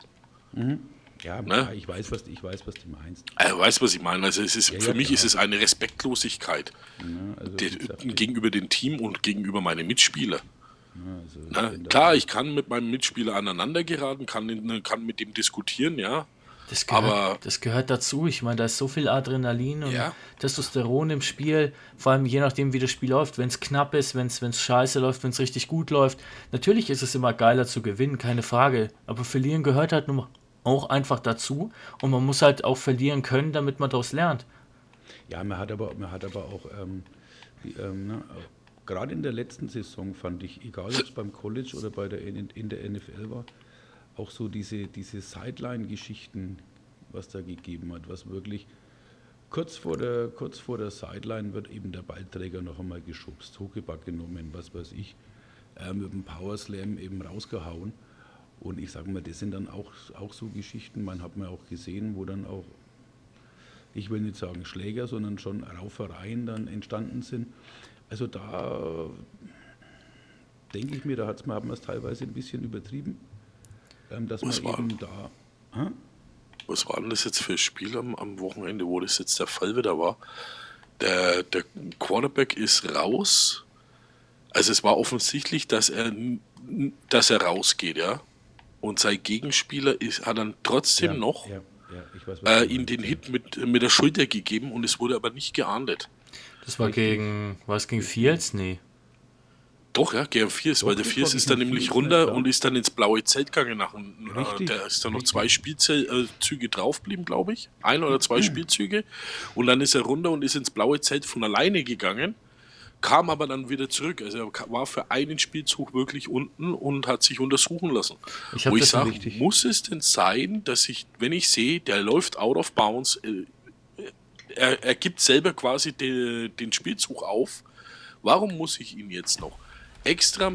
Ja, Ne? ich weiß, was ich weiß, was du meinst. Äh, weißt was ich meine? Also es ist Ja, für ja, mich klar. ist es eine Respektlosigkeit Ja, also, de- wie gesagt, gegenüber dem Team und gegenüber meinen Mitspielern. also, Ne? wenn da- Klar, ich kann mit meinem Mitspieler aneinander geraten, kann, kann mit dem diskutieren, ja. Das gehört, Aber- das gehört dazu. Ich meine, da ist so viel Adrenalin und Ja. Testosteron im Spiel, vor allem je nachdem, wie das Spiel läuft. Wenn es knapp ist, wenn es scheiße läuft, wenn es richtig gut läuft. Natürlich ist es immer geiler zu gewinnen, keine Frage. Aber verlieren gehört halt nur auch einfach dazu. Und man muss halt auch verlieren können, damit man daraus lernt. Ja, man hat aber, man hat aber auch, ähm, die, ähm, ne, auch gerade in der letzten Saison fand ich, egal ob es beim College oder bei der, in, in der NFL war, auch so diese, diese Sideline-Geschichten, was da gegeben hat, was wirklich kurz vor der, kurz vor der Sideline wird eben der Ballträger noch einmal geschubst, Huckeback genommen, was weiß ich, äh, mit dem Power Slam eben rausgehauen. Und ich sage mal, das sind dann auch, auch so Geschichten, man hat mir auch gesehen, wo dann auch ich will nicht sagen Schläger, sondern schon Raufereien dann entstanden sind. Also da denke ich mir, da hat's, hat man es teilweise ein bisschen übertrieben, ähm, dass Was man war? eben da... Hä? Was war denn das jetzt für ein Spiel am, am Wochenende, wo das jetzt der Fall wieder war? Der, der Quarterback ist raus. Also es war offensichtlich, dass er, dass er rausgeht, ja. Und sein Gegenspieler ist, hat dann trotzdem Ja, noch Ja, ja, ich weiß, was äh, ihm den. Hit mit, mit der Schulter gegeben und es wurde aber nicht geahndet. Das war gegen, war es gegen Fields? Nee. Doch, ja, gegen Fiers, Doch, weil der das Fiers war ist gegen dann nämlich runter und ist dann ins blaue Zelt gegangen. Nach, dem- äh, Richtig, der ist dann noch zwei Spielzüge draufgeblieben, glaube ich. Ein oder zwei Spielzüge. Und dann ist er runter und ist ins blaue Zelt von alleine gegangen. Kam aber dann wieder zurück. Also er war für einen Spielzug wirklich unten und hat sich untersuchen lassen. Ich Wo ich sage, muss es denn sein, dass ich, wenn ich sehe, der läuft out of bounds, äh, er, er gibt selber quasi de, den Spielzug auf. Warum muss ich ihn jetzt noch extra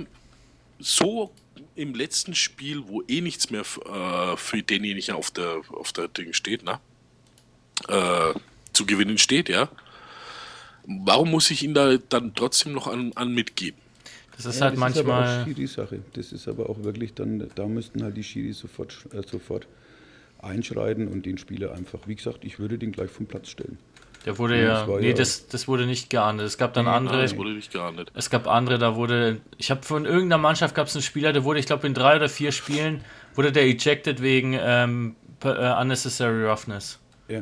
so im letzten Spiel, wo eh nichts mehr äh, für denjenigen auf der, auf der Ding steht, ne? Äh, zu gewinnen steht, ja? Warum muss ich ihn da dann trotzdem noch an, an mitgeben? Das ist Ja, halt das Ist aber auch manchmal. Schiri-Sache. Das ist aber auch wirklich dann, da müssten halt die Schiris sofort, äh, sofort einschreiten und den Spieler einfach, wie gesagt, ich würde den gleich vom Platz stellen. Der wurde Ja, ja. Nee, ja- das, das wurde nicht geahndet. Es gab dann Ah, andere. das wurde nicht geahndet. Es gab andere, da wurde. Ich habe von irgendeiner Mannschaft gab es einen Spieler, der wurde, ich glaube, in drei oder vier Spielen wurde der ejected wegen ähm, per- äh, unnecessary roughness.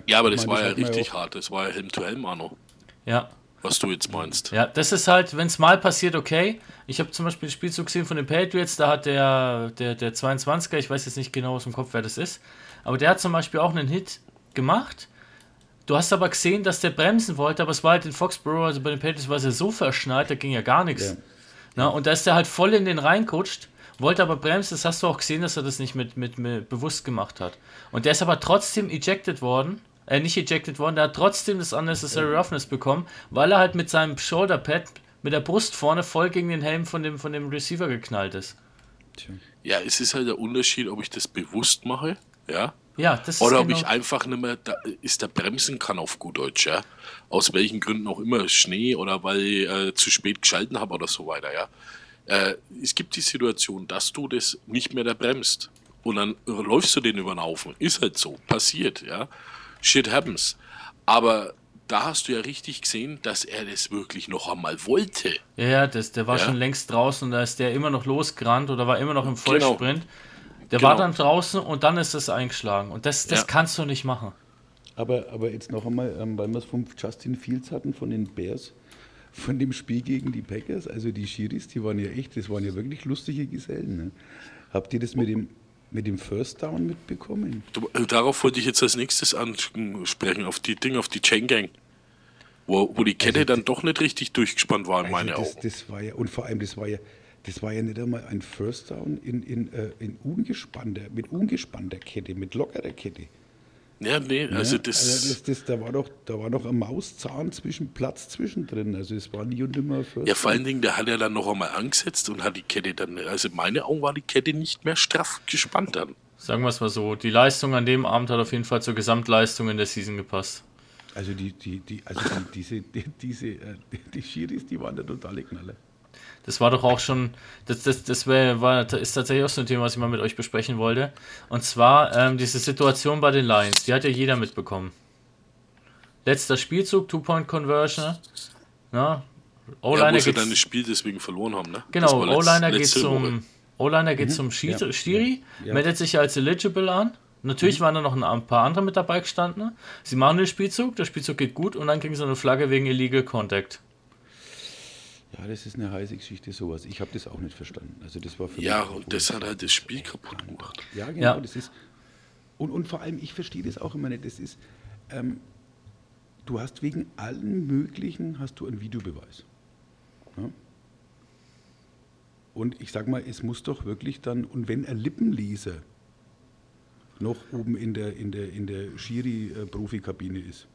Ja, aber ich das meine, war ja richtig hart. Das war ja Helm to Helm, Arno. Ja. Was du jetzt meinst. Ja, das ist halt, wenn es mal passiert, okay. Ich habe zum Beispiel den Spielzug gesehen von den Patriots, da hat der, der, der 22er, ich weiß jetzt nicht genau aus dem Kopf, wer das ist, aber der hat zum Beispiel auch einen Hit gemacht. Du hast aber gesehen, dass der bremsen wollte, aber es war halt in Foxborough, also bei den Patriots war es ja so verschneit, da ging ja gar nichts. Ja. Na, und da ist er halt voll in den reinkutscht, wollte aber bremsen, das hast du auch gesehen, dass er das nicht mit, mit, mit bewusst gemacht hat. Und der ist aber trotzdem ejected worden, äh, nicht ejected worden, der hat trotzdem das Unnecessary Roughness bekommen, weil er halt mit seinem Shoulderpad mit der Brust vorne voll gegen den Helm von dem, von dem Receiver geknallt ist. Ja, es ist halt der Unterschied, ob ich das bewusst mache, ja, Ja, das ist oder ob genau, ich einfach nicht mehr, da ist der bremsen kann auf gut Deutsch, ja. Aus welchen Gründen auch immer, Schnee oder weil ich äh, zu spät geschalten habe oder so weiter, ja. Äh, es gibt die Situation, dass du das nicht mehr da bremst und dann läufst du den über den Haufen. Ist halt so, passiert, ja. Shit happens. Aber da hast du ja richtig gesehen, dass er das wirklich noch einmal wollte. Ja, das, der war Ja. schon längst draußen und da ist der immer noch losgerannt oder war immer noch im Vollsprint. Der Genau. war dann draußen und dann ist es eingeschlagen. Und das, das Ja. kannst du nicht machen. Aber, aber jetzt noch einmal, ähm, weil wir es von Justin Fields hatten, von den Bears, von dem Spiel gegen die Packers, also die Schiris, die waren ja echt, das waren ja wirklich lustige Gesellen. Ne? Habt ihr das mit dem, mit dem First Down mitbekommen? Äh, darauf wollte ich jetzt als nächstes ansprechen, auf die Ding, auf die Chain Gang. Wo, wo die Kette dann doch nicht richtig durchgespannt war, in meine Also das, Augen. das war ja, und vor allem, das war ja, das war ja nicht einmal ein First Down in, in, äh, in ungespannter, mit ungespannter Kette, mit lockerer Kette. Ja, nee, also Ja, das, also das, das, da war doch, da war doch ein Mauszahn zwischen Platz zwischendrin. Also es war nie und nimmer First Ja, vor allen Dingen, der hat ja dann noch einmal angesetzt und hat die Kette dann, also in meine Augen war die Kette nicht mehr straff gespannt dann. Sagen wir es mal so. Die Leistung an dem Abend hat auf jeden Fall zur Gesamtleistung in der Season gepasst. Also die, die, die, also die, diese, die, diese, äh, die Schiris, die waren der totale Knaller. Das war doch auch schon, das, das, das wär, war, ist tatsächlich auch so ein Thema, was ich mal mit euch besprechen wollte. Und zwar ähm, diese Situation bei den Lions, die hat ja jeder mitbekommen. Letzter Spielzug, Two-Point-Conversion. Na, Ja, O-Liner wo sie geht's- dann das Spiel deswegen verloren haben, ne? Genau, O-Liner geht zum O-Liner geht zum Schied- Ja, Stiri, ja. meldet sich als eligible an. Natürlich waren da noch ein, ein paar andere mit dabei gestanden. Sie machen den Spielzug, der Spielzug geht gut und dann kriegen sie eine Flagge wegen Illegal Contact. Ja, das ist eine heiße Geschichte, sowas. Ich habe das auch nicht verstanden. Also das war für Ja, mich und das hat halt das Spiel kaputt gemacht. Ja, genau. Ja. Das ist, und, und vor allem, ich verstehe das auch immer nicht. Das ist, ähm, du hast wegen allen möglichen, hast du einen Videobeweis. Ja? Und ich sag mal, es muss doch wirklich dann, und wenn ein Lippenleser noch oben in der, in der, in der Schiri-Profikabine ist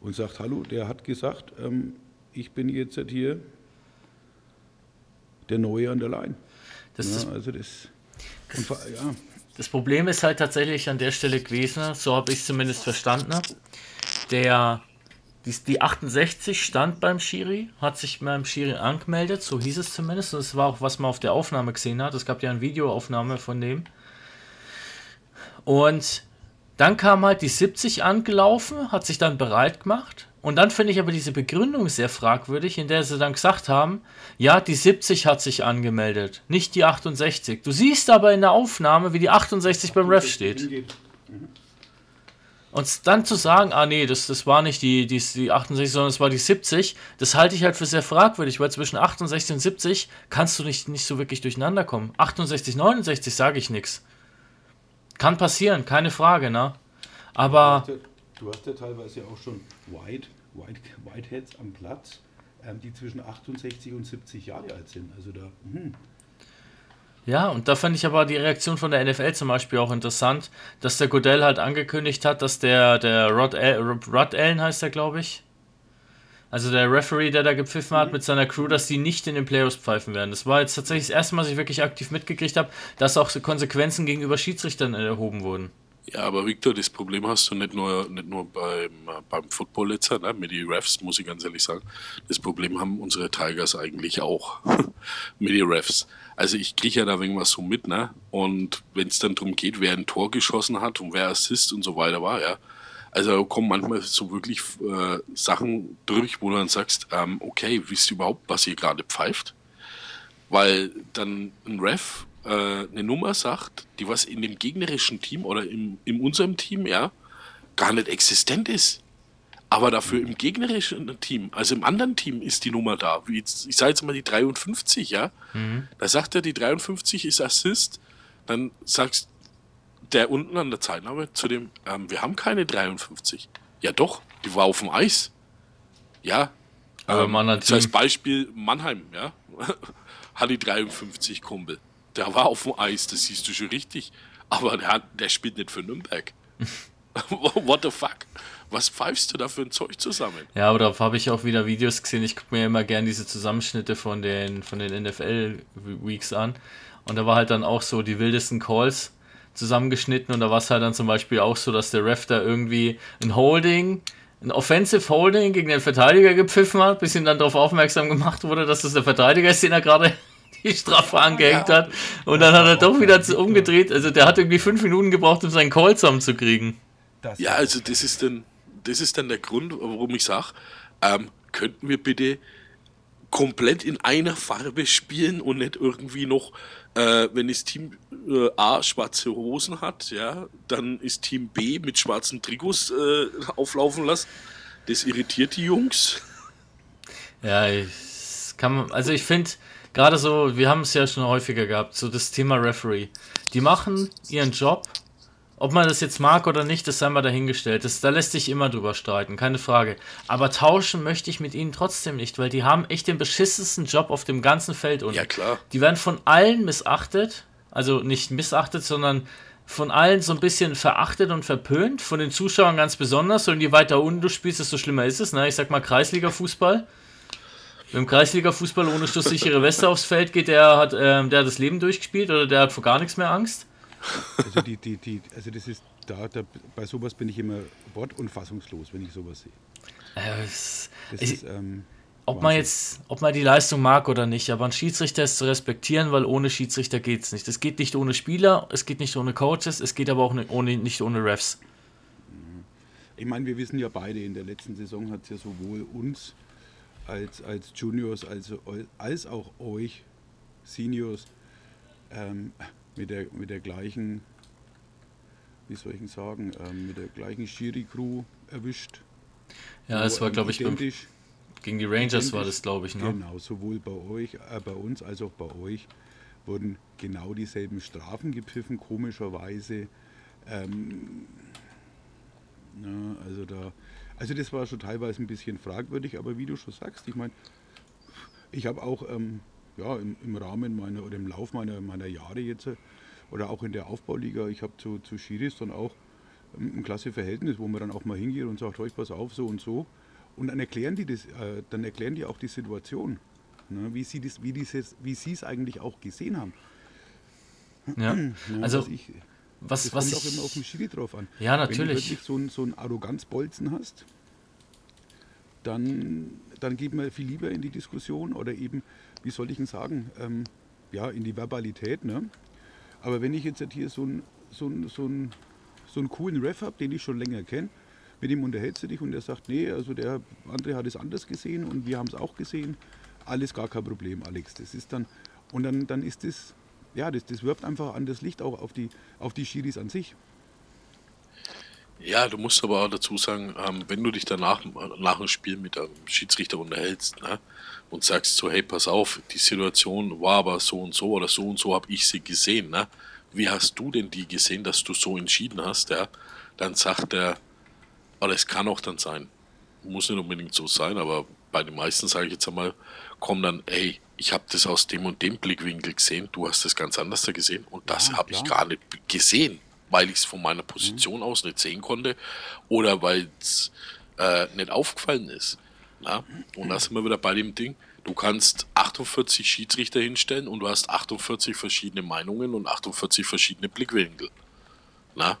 und sagt, hallo, der hat gesagt, ähm, ich bin jetzt hier der Neue an der Line. Das ja, das, also das, und, vor- ja, das Problem ist halt tatsächlich an der Stelle gewesen, so habe ich es zumindest verstanden. Der, die, die 68 stand beim Schiri, hat sich beim Schiri angemeldet, so hieß es zumindest. Und das war auch, was man auf der Aufnahme gesehen hat. Es gab ja eine Videoaufnahme von dem. Und dann kam halt die 70 angelaufen, hat sich dann bereit gemacht. Und dann finde ich aber diese Begründung sehr fragwürdig, in der sie dann gesagt haben, ja, die 70 hat sich angemeldet, nicht die 68. Du siehst aber in der Aufnahme, wie die 68 beim Ref steht. Und dann zu sagen, ah nee, das, das war nicht die, die, die 68, sondern es war die 70, das halte ich halt für sehr fragwürdig, weil zwischen 68 und 70 kannst du nicht, nicht so wirklich durcheinander kommen. 68, 69 sage ich nichts. Kann passieren, keine Frage, ne? Aber Du hast ja- Du hast ja teilweise auch schon White, White, Whiteheads am Platz, ähm, die zwischen 68 und 70 Jahre alt sind. Also da, hm. Ja, und da fand ich aber die Reaktion von der NFL zum Beispiel auch interessant, dass der Godell halt angekündigt hat, dass der, der Rod, Rod Allen heißt er, glaube ich. Also der Referee, der da gepfiffen hat mit seiner Crew, dass die nicht in den Playoffs pfeifen werden. Das war jetzt tatsächlich das erste Mal, dass ich wirklich aktiv mitgekriegt habe, dass auch so Konsequenzen gegenüber Schiedsrichtern erhoben wurden. Ja, aber Victor, das Problem hast du nicht nur, nicht nur beim, äh, beim Football jetzt, ne, mit den Refs, muss ich ganz ehrlich sagen. Das Problem haben unsere Tigers eigentlich auch mit den Refs. Also ich kriege ja da irgendwas so mit, ne? Und wenn es dann darum geht, wer ein Tor geschossen hat und wer Assist und so weiter war, ja. Also kommen manchmal so wirklich äh, Sachen durch, wo du dann sagst, ähm, okay, wisst ihr überhaupt, was ihr gerade pfeift? Weil dann ein Ref äh, eine Nummer sagt, die was in dem gegnerischen Team oder im, in unserem Team, ja, gar nicht existent ist. Aber dafür im gegnerischen Team, also im anderen Team ist die Nummer da. Wie jetzt, ich sage jetzt mal die 53, ja. Da sagt er, die 53 ist Assist. Dann sagst der unten an der Zeitnahme zu dem, ähm, wir haben keine 53. Ja doch, die war auf dem Eis. Ja. Aber anderen das heißt Beispiel Mannheim, ja. hat die 53 Kumpel. Der war auf dem Eis, das siehst du schon richtig. Aber der, hat, der spielt nicht für Nürnberg. What the fuck? Was pfeifst du da für ein Zeug zusammen? Ja, aber da habe ich auch wieder Videos gesehen. Ich gucke mir immer gern diese Zusammenschnitte von den, von den NFL-Weeks an. Und da war halt dann auch so die wildesten Calls zusammengeschnitten. Und da war es halt dann zum Beispiel auch so, dass der Ref da irgendwie ein Holding, ein Offensive Holding gegen den Verteidiger gepfiffen hat, bis ihm dann darauf aufmerksam gemacht wurde, dass das der Verteidiger ist, den er gerade die Strafe angehängt hat. Und dann hat er doch wieder zu- umgedreht. Also der hat irgendwie fünf Minuten gebraucht, um seinen Call zusammenzukriegen. Das Ja, also das ist dann, das ist dann der Grund, warum ich sage, ähm, könnten wir bitte komplett in einer Farbe spielen und nicht irgendwie noch, äh, wenn das Team äh, A schwarze Hosen hat, ja, dann ist Team B mit schwarzen Trikots äh, auflaufen lassen. Das irritiert die Jungs. Ja, ich kann man, also ich finde, gerade so, wir haben es ja schon häufiger gehabt, so das Thema Referee. Die machen ihren Job, ob man das jetzt mag oder nicht, das sei mal dahingestellt. Das, da lässt sich immer drüber streiten, keine Frage. Aber tauschen möchte ich mit ihnen trotzdem nicht, weil die haben echt den beschissensten Job auf dem ganzen Feld. Und Ja, klar. Die werden von allen missachtet, also nicht missachtet, sondern von allen so ein bisschen verachtet und verpönt, von den Zuschauern ganz besonders. Und je weiter unten du spielst, desto schlimmer ist es. Ne? Ich sag mal Kreisliga-Fußball. Wenn im Kreisliga-Fußball ohne schusssichere Weste aufs Feld geht, der hat, ähm, der hat das Leben durchgespielt oder der hat vor gar nichts mehr Angst. Also, die, die, die, also das ist da, da, bei sowas bin ich immer wort- und fassungslos, wenn ich sowas sehe. Äh, Das Ich- ist, ähm, ob man jetzt, ob man die Leistung mag oder nicht, aber ein Schiedsrichter ist zu respektieren, weil ohne Schiedsrichter geht es nicht. Es geht nicht ohne Spieler, es geht nicht ohne Coaches, es geht aber auch nicht ohne, nicht ohne Refs. Ich meine, wir wissen ja beide, in der letzten Saison hat es ja sowohl uns als, als Juniors als, als auch euch Seniors ähm, mit, der, mit der gleichen, wie soll ich denn sagen, ähm, mit der gleichen Schiri-Crew erwischt. Ja, es war, glaube ich, beim, gegen die Rangers war das, glaube ich, ne? Genau, sowohl bei euch, äh, bei uns als auch bei euch wurden genau dieselben Strafen gepfiffen, komischerweise. Ähm, ja, also da, also das war schon teilweise ein bisschen fragwürdig, aber wie du schon sagst, ich meine, ich habe auch ähm, ja, im, im Rahmen meiner oder im Lauf meiner, meiner Jahre jetzt oder auch in der Aufbauliga, ich habe zu, zu Schiris dann auch ähm, ein klasse Verhältnis, wo man dann auch mal hingeht und sagt, euch pass auf, so und so. Und dann erklären die das, äh, dann erklären die auch die Situation, ne, wie sie das, wie dieses, wie sie es eigentlich auch gesehen haben. Ja. Ne, Also, ich, was, das was kommt auch ich, immer auf den Schiri drauf an. Ja, Wenn du natürlich. wirklich so ein, so ein Arroganzbolzen hast, dann, dann geht man viel lieber in die Diskussion oder eben, wie soll ich denn sagen, ähm, ja, in die Verbalität. Ne? Aber wenn ich jetzt hier so einen so so einen- so einen coolen Ref habe, den ich schon länger kenne, mit ihm unterhältst du dich und er sagt, nee, also der andere hat es anders gesehen und wir haben es auch gesehen, alles gar kein Problem, Alex. Das ist dann, und dann, dann ist das, ja, das, das wirft einfach an das Licht auch auf die, auf die Schiris an sich. Ja, du musst aber auch dazu sagen, ähm, wenn du dich danach nach dem Spiel mit einem Schiedsrichter unterhältst ne, und sagst so, hey, pass auf, die Situation war aber so und so oder so und so habe ich sie gesehen. Ne? Wie hast du denn die gesehen, dass du so entschieden hast? Ja? Dann sagt er, aber es kann auch dann sein, muss nicht unbedingt so sein, aber bei den meisten sage ich jetzt einmal, kommen dann, ey, ich habe das aus dem und dem Blickwinkel gesehen, du hast das ganz anders da gesehen und das Ja, habe ich gar nicht gesehen, weil ich es von meiner Position aus nicht sehen konnte oder weil es äh, nicht aufgefallen ist. Na? Und da sind wir wieder bei dem Ding, du kannst 48 Schiedsrichter hinstellen und du hast 48 verschiedene Meinungen und 48 verschiedene Blickwinkel. Na?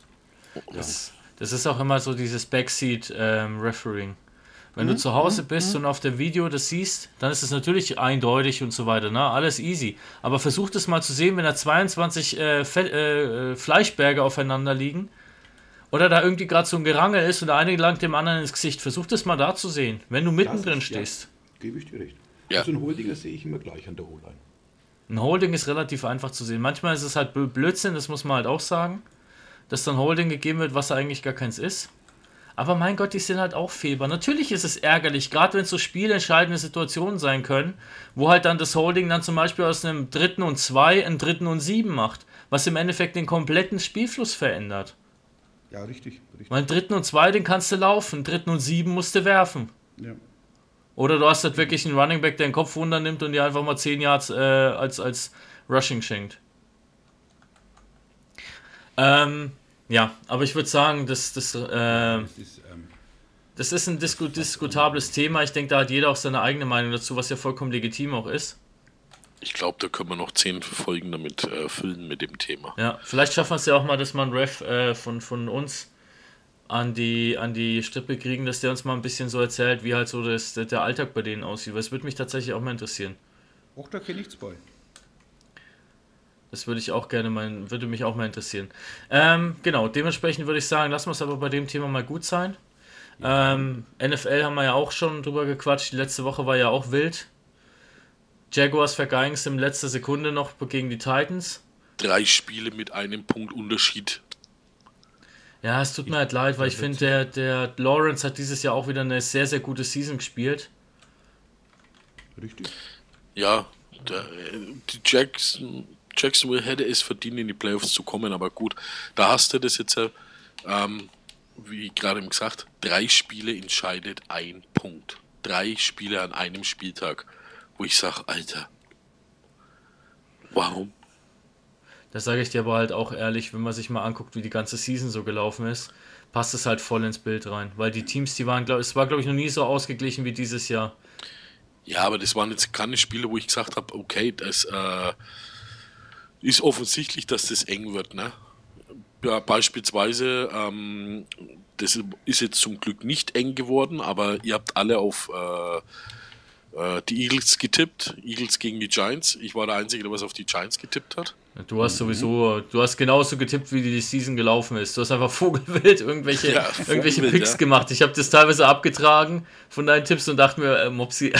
Das, das ist auch immer so dieses Backseat-Refereeing. Wenn du zu Hause bist und auf dem Video das siehst, dann ist es natürlich eindeutig und so weiter, ne? Alles easy. Aber versuch das mal zu sehen, wenn da 22 äh, Fe äh, Fleischberge aufeinander liegen oder da irgendwie gerade so ein Gerangel ist und der eine langt dem anderen ins Gesicht. Versuch das mal da zu sehen, wenn du mittendrin ist- ja, stehst. Gebe ich dir recht. Ja. Also ein Holdinger sehe ich immer gleich an der O-Line. Ein Holding ist relativ einfach zu sehen. Manchmal ist es halt Bl- Blödsinn, das muss man halt auch sagen, dass dann Holding gegeben wird, was eigentlich gar keins ist. Aber mein Gott, die sind halt auch fehlbar. Natürlich ist es ärgerlich, gerade wenn es so spielentscheidende Situationen sein können, wo halt dann das Holding dann zum Beispiel aus einem dritten und zwei einen dritten und sieben macht, was im Endeffekt den kompletten Spielfluss verändert. Ja, richtig. richtig. Weil einen dritten und zwei, den kannst du laufen, einen dritten und sieben musst du werfen. Ja. Oder du hast halt wirklich einen Running Back, der den Kopf runter nimmt und dir einfach mal 10 Yards äh, als, als Rushing schenkt. Ähm, ja, aber ich würde sagen, das, das, äh, Das ist, ähm, ein disku diskutables Thema. Ich denke, da hat jeder auch seine eigene Meinung dazu, was ja vollkommen legitim auch ist. Ich glaube, da können wir noch zehn Folgen damit äh, füllen mit dem Thema. Ja, vielleicht schaffen wir es ja auch mal, dass man Ref äh, von, von uns an die, an die Strippe kriegen, dass der uns mal ein bisschen so erzählt, wie halt so das, der Alltag bei denen aussieht. Weil es würde mich tatsächlich auch mal interessieren. auch da kenne ich zwei. Das würde ich auch gerne mal, würde mich auch mal interessieren. Ähm, genau, dementsprechend würde ich sagen, lassen wir es aber bei dem Thema mal gut sein. Ähm, NFL haben wir ja auch schon drüber gequatscht. Die letzte Woche war ja auch wild. Jaguars vergeigen es in letzter Sekunde noch gegen die Titans. Drei Spiele mit einem Punkt Unterschied. Ja, es tut mir halt leid, weil ich finde, der, der Lawrence hat dieses Jahr auch wieder eine sehr, sehr gute Season gespielt. Richtig. Ja, der, äh, die Jackson, Jacksonville hätte es verdient, in die Playoffs zu kommen, aber gut, da hast du das jetzt, äh, ähm, wie gerade eben gesagt, drei Spiele entscheidet ein Punkt. Drei Spiele an einem Spieltag, wo ich sage, Alter, warum? Das sage ich dir aber halt auch ehrlich, wenn man sich mal anguckt, wie die ganze Season so gelaufen ist, passt es halt voll ins Bild rein. Weil die Teams, die waren, glaube es war, glaube ich, noch nie so ausgeglichen wie dieses Jahr. Ja, aber das waren jetzt keine Spiele, wo ich gesagt habe, okay, das äh, ist offensichtlich, dass das eng wird. Ne? Ja, beispielsweise, ähm, das ist jetzt zum Glück nicht eng geworden, aber ihr habt alle auf äh, äh, die Eagles getippt. Eagles gegen die Giants. Ich war der Einzige, der was auf die Giants getippt hat. Du hast sowieso, du hast genauso getippt, wie die Season gelaufen ist. Du hast einfach vogelwild irgendwelche, Ja, irgendwelche Vogelwild, Picks ja. gemacht. Ich habe das teilweise abgetragen von deinen Tipps und dachte mir, äh, Mopsi,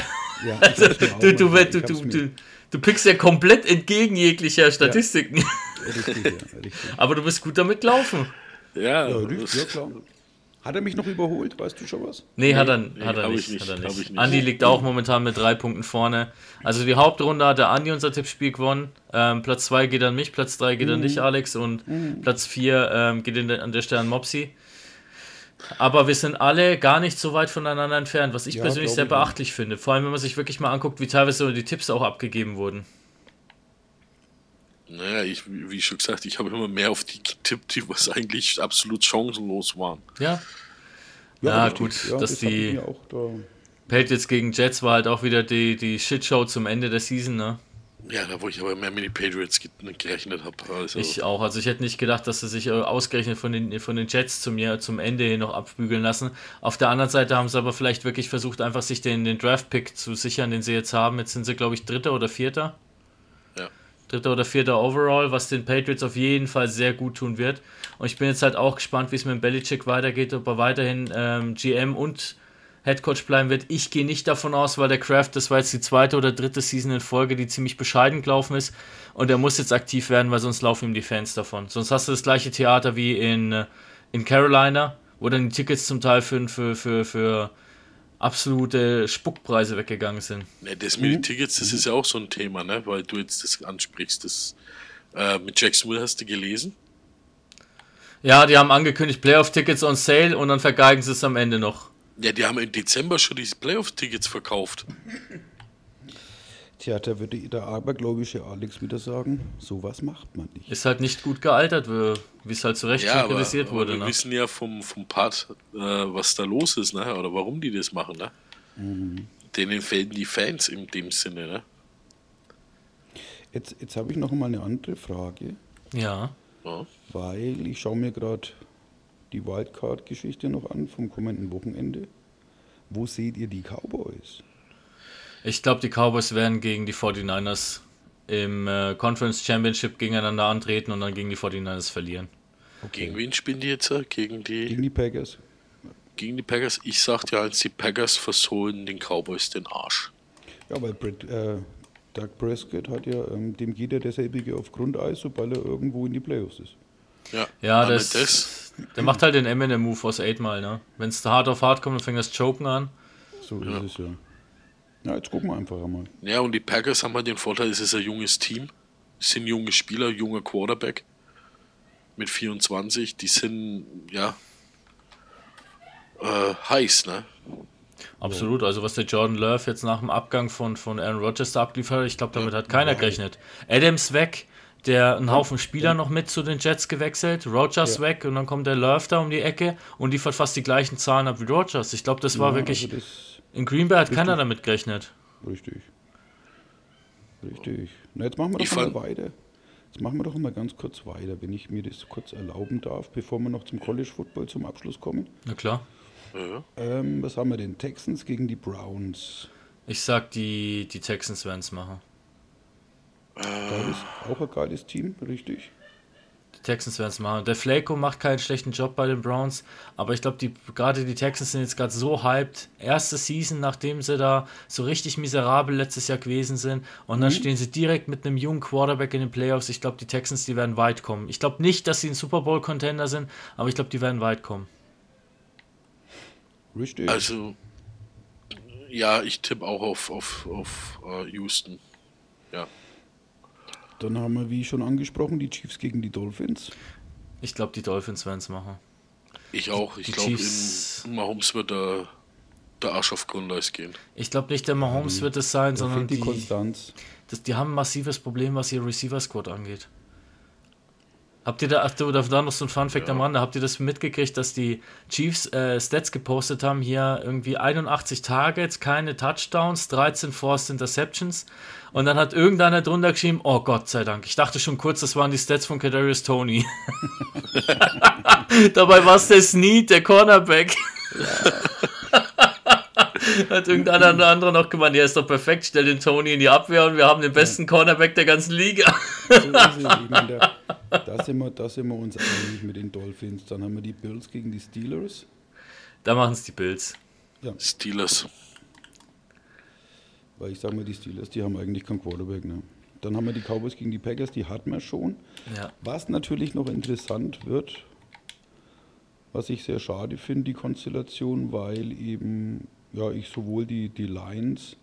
Ja, also, du, du, du, du, du, du pickst ja komplett entgegen jeglicher Statistiken. Richtig, ja, richtig. Aber du bist gut damit gelaufen. Ja, Ja, richtig, ja, klar. Hat er mich noch überholt? Weißt du schon was? Nee, hat er, nee, hat er nicht. ich nicht, Hat er nicht. ich nicht. Andi liegt auch momentan mit drei Punkten vorne. Also die Hauptrunde hat der Andi unser Tippspiel gewonnen. Ähm, Platz 2 geht an mich, Platz 3 geht an dich, Alex, und Platz 4 ähm, geht an der Stelle an Mopsi. Aber wir sind alle gar nicht so weit voneinander entfernt, was ich Ja, persönlich sehr ich auch. beachtlich finde. Vor allem, wenn man sich wirklich mal anguckt, wie teilweise die Tipps auch abgegeben wurden. naja, ich, wie schon gesagt, ich habe immer mehr auf die getippt, die was eigentlich absolut chancenlos waren. Ja. Ja, richtig. gut, Ja, dass das die- da. Patriots gegen Jets war halt auch wieder die, die Shitshow zum Ende der Season, ne? Ja, da wo ich aber mehr mit den Patriots ge- gerechnet habe. Also, Ich auch. Also ich hätte nicht gedacht, dass sie sich äh, ausgerechnet von den, von den Jets zum, zum Ende hin noch abspügeln lassen. Auf der anderen Seite haben sie aber vielleicht wirklich versucht, einfach sich den, den Draft-Pick zu sichern, den sie jetzt haben. Jetzt sind sie, glaube ich, Dritter oder Vierter. Ja. Dritter oder Vierter Overall, was den Patriots auf jeden Fall sehr gut tun wird. Und ich bin jetzt halt auch gespannt, wie es mit dem Belichick weitergeht, ob er weiterhin ähm, GM und Headcoach bleiben wird. Ich gehe nicht davon aus, weil der Kraft, das war jetzt die zweite oder dritte Season in Folge, die ziemlich bescheiden gelaufen ist. Und er muss jetzt aktiv werden, weil sonst laufen ihm die Fans davon. Sonst hast du das gleiche Theater wie in, äh, in Carolina, wo dann die Tickets zum Teil für, für, für, für absolute Spuckpreise weggegangen sind. Ne, das mit den Tickets, das ist ja auch so ein Thema, ne? weil du jetzt das ansprichst. Das, äh, mit Jacksonville hast du gelesen? Ja, die haben angekündigt, Playoff-Tickets on sale und dann vergeigen sie es am Ende noch. Ja, die haben im Dezember schon diese Playoff-Tickets verkauft. Tja, da würde der abergläubische Alex wieder sagen, sowas macht man nicht. Ist halt nicht gut gealtert, wie es halt zu Recht Ja, schon aber, kritisiert aber wurde. wir Ne? wissen ja vom, vom Part, äh, was da los ist, ne? oder warum die das machen. Ne? Denen fehlen die Fans in dem Sinne. Ne? Jetzt, jetzt habe ich noch mal eine andere Frage, Ja. Ja. weil ich schaue mir gerade die Wildcard-Geschichte noch an vom kommenden Wochenende. Wo seht ihr die Cowboys? Ich glaube, die Cowboys werden gegen die 49ers im äh, Conference Championship gegeneinander antreten und dann gegen die 49ers verlieren. Gegen wen spielen die jetzt? Gegen die, Gegen die Packers. gegen die Packers? Ich sag dir eins, die Packers versohlen den Cowboys den Arsch. Ja, weil Brett, äh, Doug Prescott hat ja, ähm, dem geht ja derselbige auf Grundeis, sobald er irgendwo in die Playoffs ist. Ja, Ja, das, das der macht halt den Eminem-Move aus 8 Mal, ne? Wenn es hart auf hart kommt, dann fängt das Choken an. So ist es ja. Ja, jetzt gucken wir einfach einmal. Ja, und die Packers haben halt den Vorteil, es ist ein junges Team. Es sind junge Spieler, junger Quarterback mit 24. Die sind, ja, äh, heiß, ne? Absolut, also was der Jordan Love jetzt nach dem Abgang von, von Aaron Rodgers da abliefert, hat, ich glaube, damit hat keiner gerechnet. Adams weg, der einen Haufen Spieler noch mit zu den Jets gewechselt, Rodgers Ja. weg und dann kommt der Love da um die Ecke und liefert fast die gleichen Zahlen ab wie Rodgers. Ich glaube, das war Ja, wirklich, Also das, in Green Bay hat keiner richtig. damit gerechnet. richtig. Richtig. Na, jetzt machen wir Ich doch mal weiter. Jetzt machen wir doch mal ganz kurz weiter, wenn ich mir das kurz erlauben darf, bevor wir noch zum College Football zum Abschluss kommen. Na klar. Ja. Ähm, was haben wir denn? Texans gegen die Browns. Ich sag, die, die Texans werden es machen. Geiles, auch ein geiles Team, richtig. Die Texans werden es machen. Der Flaco macht keinen schlechten Job bei den Browns, aber ich glaube, die, gerade die Texans sind jetzt gerade so hyped. Erste Season, nachdem sie da so richtig miserabel letztes Jahr gewesen sind. Und dann stehen sie direkt mit einem jungen Quarterback in den Playoffs. Ich glaube, die Texans, die werden weit kommen. Ich glaube nicht, dass sie ein Super Bowl-Contender sind, aber ich glaube, die werden weit kommen. Richtig. Also, ja, ich tippe auch auf, auf, auf äh, Houston. Ja. Dann haben wir, wie schon angesprochen, die Chiefs gegen die Dolphins. Ich glaube, die Dolphins werden es machen. Ich auch. Ich glaube, Mahomes wird der, der Arsch auf Grundeis gehen. Ich glaube nicht, der Mahomes wird es sein, sondern die, die Konstanz. das, die haben ein massives Problem, was ihr Receiver-Squad angeht. Habt ihr da, ach, du, da noch so ein Fun-Fact am Rande, habt ihr das mitgekriegt, dass die Chiefs äh, Stats gepostet haben, hier irgendwie 81 Targets, keine Touchdowns, 13 Forced Interceptions. Und dann hat irgendeiner drunter geschrieben, oh Gott sei Dank, ich dachte schon kurz, das waren die Stats von Kadarius Tony. Dabei war es der Snead, der Cornerback. Hat irgendeiner andere noch gemeint, ja, ist doch perfekt, stell den Tony in die Abwehr und wir haben den besten Cornerback der ganzen Liga. So ist es. Ich meine, da, sind wir, da sind wir uns einig mit den Dolphins. Dann haben wir die Bills gegen die Steelers. Da machen es die Bills. Steelers. Weil ich sage mal, die Steelers, die haben eigentlich keinen Quarterback. Ne? Dann haben wir die Cowboys gegen die Packers, die hatten wir schon. Ja. Was natürlich noch interessant wird, was ich sehr schade finde, die Konstellation, weil eben ja, ich sowohl die, die Lions,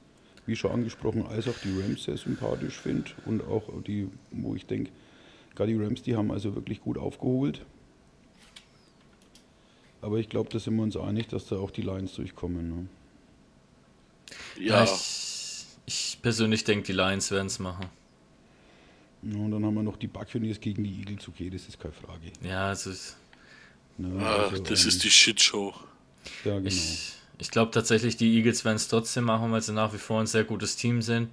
wie schon angesprochen, als auch die Rams sehr sympathisch finde und auch die, wo ich denke, gerade die Rams, die haben also wirklich gut aufgeholt. Aber ich glaube, da sind wir uns einig, dass da auch die Lions durchkommen. Ne? Ja, ich, ich persönlich denke, die Lions werden es machen. Ja, und dann haben wir noch die Buccaneers gegen die Eagles. Okay, das ist keine Frage. Ja, also es- Ne? ah, Also, das ähm, ist die Shitshow. Ja, genau. ich, ich glaube tatsächlich, die Eagles werden es trotzdem machen, weil sie nach wie vor ein sehr gutes Team sind.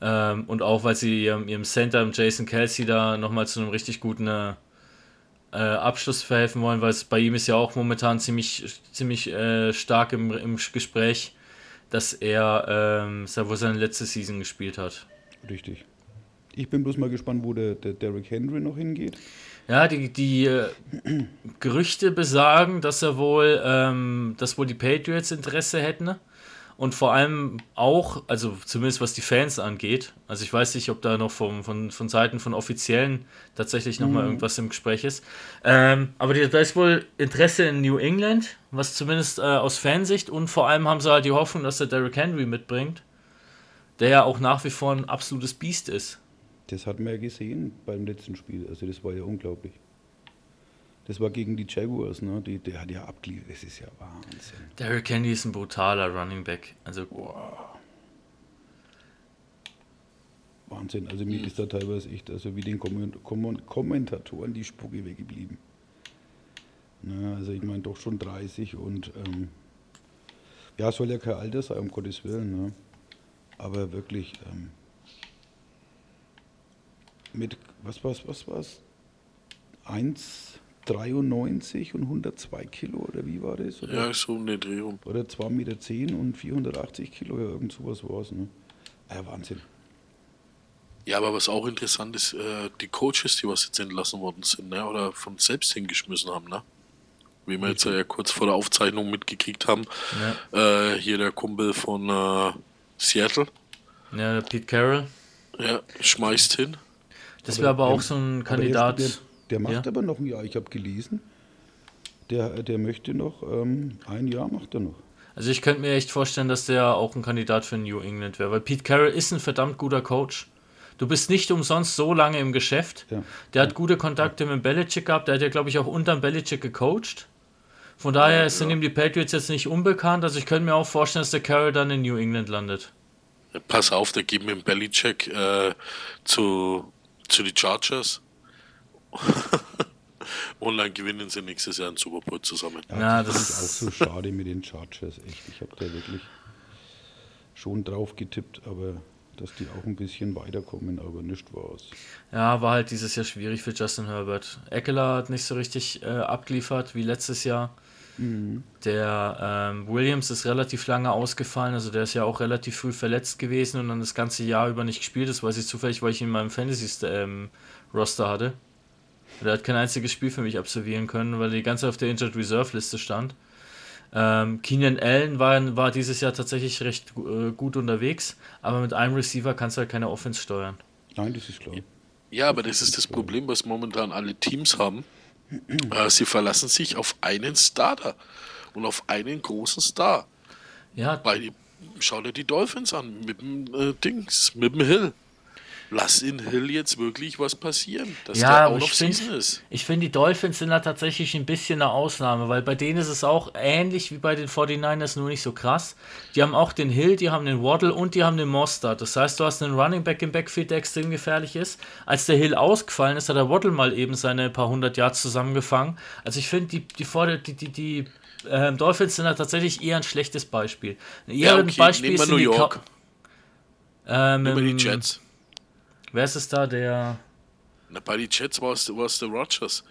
Ähm, und auch, weil sie ihrem, ihrem Center, Jason Kelsey, da nochmal zu einem richtig guten äh, äh, Abschluss verhelfen wollen, weil es bei ihm ist ja auch momentan ziemlich, ziemlich äh, stark im, im Gespräch, dass er ähm, wohl seine letzte Season gespielt hat. Richtig. Ich bin bloß mal gespannt, wo der, der Derrick Henry noch hingeht. Ja, die, die äh, Gerüchte besagen, dass er wohl, ähm, dass wohl die Patriots Interesse hätten. Und vor allem auch, also zumindest was die Fans angeht. Also ich weiß nicht, ob da noch vom, von, von Seiten von Offiziellen tatsächlich nochmal irgendwas im Gespräch ist. Ähm, aber da ist wohl Interesse in New England, was zumindest äh, aus Fansicht. Und vor allem haben sie halt die Hoffnung, dass der Derrick Henry mitbringt, der ja auch nach wie vor ein absolutes Biest ist. Das hat man ja gesehen beim letzten Spiel. Also das war ja unglaublich. Das war gegen die Jaguars, ne? Die, der hat ja abgeliefert. Das ist ja Wahnsinn. Derrick Henry ist ein brutaler Running Back. Also Wahnsinn. Also mir ist da teilweise echt, also wie den Komment Kommen- Kommentatoren die Spucke weggeblieben. Ne? Also ich meine doch schon 30 und ähm, ja, soll ja kein Alter sein, um Gottes Willen. Ne? Aber wirklich ähm, mit, was war's, was war's? 1,93 1,93 und 102 Kilo oder wie war das? Oder, Ja, so eine Drehung. oder 2,10 Meter und 480 Kilo, ja, irgend sowas war es. Ne? Ja, Wahnsinn. Ja, aber was auch interessant ist, äh, die Coaches, die was jetzt entlassen worden sind, ne, oder von selbst hingeschmissen haben, ne? Wie wir jetzt ja kurz vor der Aufzeichnung mitgekriegt haben, äh, hier der Kumpel von äh, Seattle, Ja, der Pete Carroll. ja, schmeißt hin. Das wäre aber auch so ein Kandidat. Der, der, macht Ja. aber noch ein Jahr. Ich habe gelesen, der, der möchte noch, ähm, ein Jahr macht er noch. Also ich könnte mir echt vorstellen, dass der auch ein Kandidat für New England wäre, weil Pete Carroll ist ein verdammt guter Coach. Du bist nicht umsonst so lange im Geschäft. Ja. Der hat gute Kontakte mit Belichick gehabt. Der hat ja, glaube ich, auch unterm Belichick gecoacht. Von daher sind ihm die Patriots jetzt nicht unbekannt. Also ich könnte mir auch vorstellen, dass der Carroll dann in New England landet. Ja, pass auf, der gibt mir einen Bellycheck äh, zu, zu die Chargers. Und dann gewinnen sie nächstes Jahr einen Super Bowl zusammen. Ja, das das ist auch so schade mit den Chargers. Echt, ich habe da wirklich schon drauf getippt, aber dass die auch ein bisschen weiterkommen, aber nicht war's. Ja, war halt dieses Jahr schwierig für Justin Herbert. Eckler hat nicht so richtig äh, abgeliefert wie letztes Jahr. Der ähm, Williams ist relativ lange ausgefallen, also der ist ja auch relativ früh verletzt gewesen und dann das ganze Jahr über nicht gespielt. Das weiß ich zufällig, weil ich ihn in meinem Fantasy-Roster hatte. Der hat kein einziges Spiel für mich absolvieren können, weil er die ganze Zeit auf der Injured Reserve-Liste stand. Ähm, Keenan Allen war, war dieses Jahr tatsächlich recht äh, gut unterwegs, aber mit einem Receiver kannst du halt keine Offense steuern. Nein, das ist klar. Ja, aber das ist das Problem, was momentan alle Teams haben. Äh, sie verlassen sich auf einen Starter und auf einen großen Star. Ja, Bei, schau dir die Dolphins an mit dem äh, Dings, mit dem Hill. Lass in Hill jetzt wirklich was passieren, dass Ja, der out ich of find- season ist. Ich finde, die Dolphins sind da tatsächlich ein bisschen eine Ausnahme, weil bei denen ist es auch ähnlich wie bei den 49ers, nur nicht so krass. Die haben auch den Hill, die haben den Waddle und die haben den Mostert. Das heißt, du hast einen Running Back im Backfield, der extrem gefährlich ist. Als der Hill ausgefallen ist, hat der Waddle mal eben seine paar hundert Yards zusammengefangen. Also ich finde, die, die, Vorder- die, die, die ähm, Dolphins sind da tatsächlich eher ein schlechtes Beispiel. Eher Ja, ein okay, Beispiel nehmen wir New York. Cow- Ähm, Über die ähm, Jets. Wer ist es da, der... Na, bei den Jets war es, der Rogers.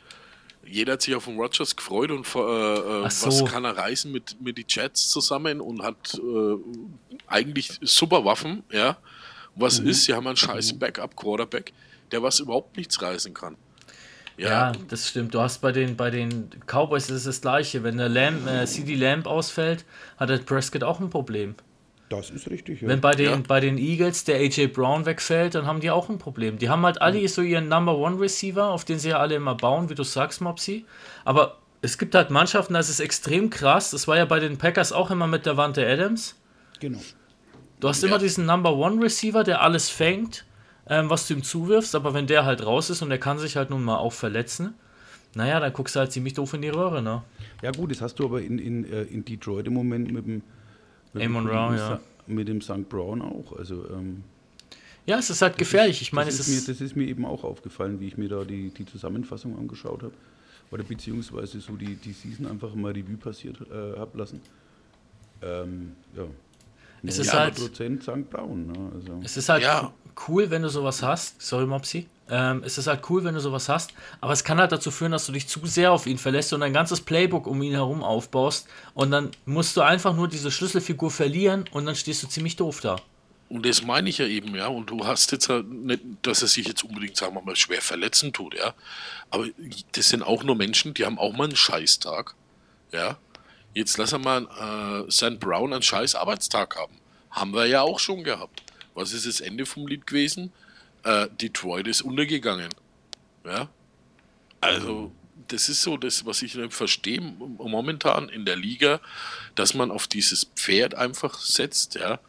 Jeder hat sich auf den Rogers gefreut und äh, äh, so. was kann er reißen mit, mit den Jets zusammen und hat äh, eigentlich super Waffen, ja. Was ist, sie haben einen scheiß Backup-Quarterback, der was überhaupt nichts reißen kann. Ja, Ja, das stimmt. Du hast bei den, bei den Cowboys ist es das gleiche. Wenn der Lamb, äh, CD Lamb ausfällt, hat der Prescott auch ein Problem. Das ist richtig, ja. Wenn bei den, Ja. bei den Eagles der AJ Brown wegfällt, dann haben die auch ein Problem. Die haben halt alle so ihren Number One Receiver, auf den sie ja alle immer bauen, wie du sagst, Mopsy. Aber es gibt halt Mannschaften, das ist extrem krass. Das war ja bei den Packers auch immer mit der Wante Adams. genau. Du hast Ja. immer diesen Number One Receiver, der alles fängt, ähm, was du ihm zuwirfst, aber wenn der halt raus ist und der kann sich halt nun mal auch verletzen, naja, dann guckst du halt ziemlich doof in die Röhre, ne? Ja gut, das hast du aber in, in, äh, in Detroit im Moment mit dem Amon Ra, ja. Mit dem St. Brown auch. Also ähm, Ja, es ist halt gefährlich. Ich meine, das es ist, mir, das ist mir eben auch aufgefallen, wie ich mir da die, die Zusammenfassung angeschaut habe. Oder beziehungsweise so die, die Season einfach mal Revue passiert äh, habe lassen. Ähm, ja. Es ist 90% halt- St. Brown. Ne? Also, Es ist halt Ja. Cool, wenn du sowas hast. Sorry, Mopsy. Ähm, es ist halt cool, wenn du sowas hast, aber es kann halt dazu führen, dass du dich zu sehr auf ihn verlässt und ein ganzes Playbook um ihn herum aufbaust und dann musst du einfach nur diese Schlüsselfigur verlieren und dann stehst du ziemlich doof da. Und das meine ich ja eben, ja. Und du hast jetzt halt nicht, dass er sich jetzt unbedingt, sagen wir mal, schwer verletzen tut, ja. Aber das sind auch nur Menschen, die haben auch mal einen Scheißtag, ja. Jetzt lass er mal äh, St. Brown einen scheiß Arbeitstag haben. Haben wir ja auch schon gehabt. Was ist das Ende vom Lied gewesen? Äh, Detroit ist untergegangen. Ja. Also, das ist so das, was ich nicht verstehe momentan in der Liga, dass man auf dieses Pferd einfach setzt, ja.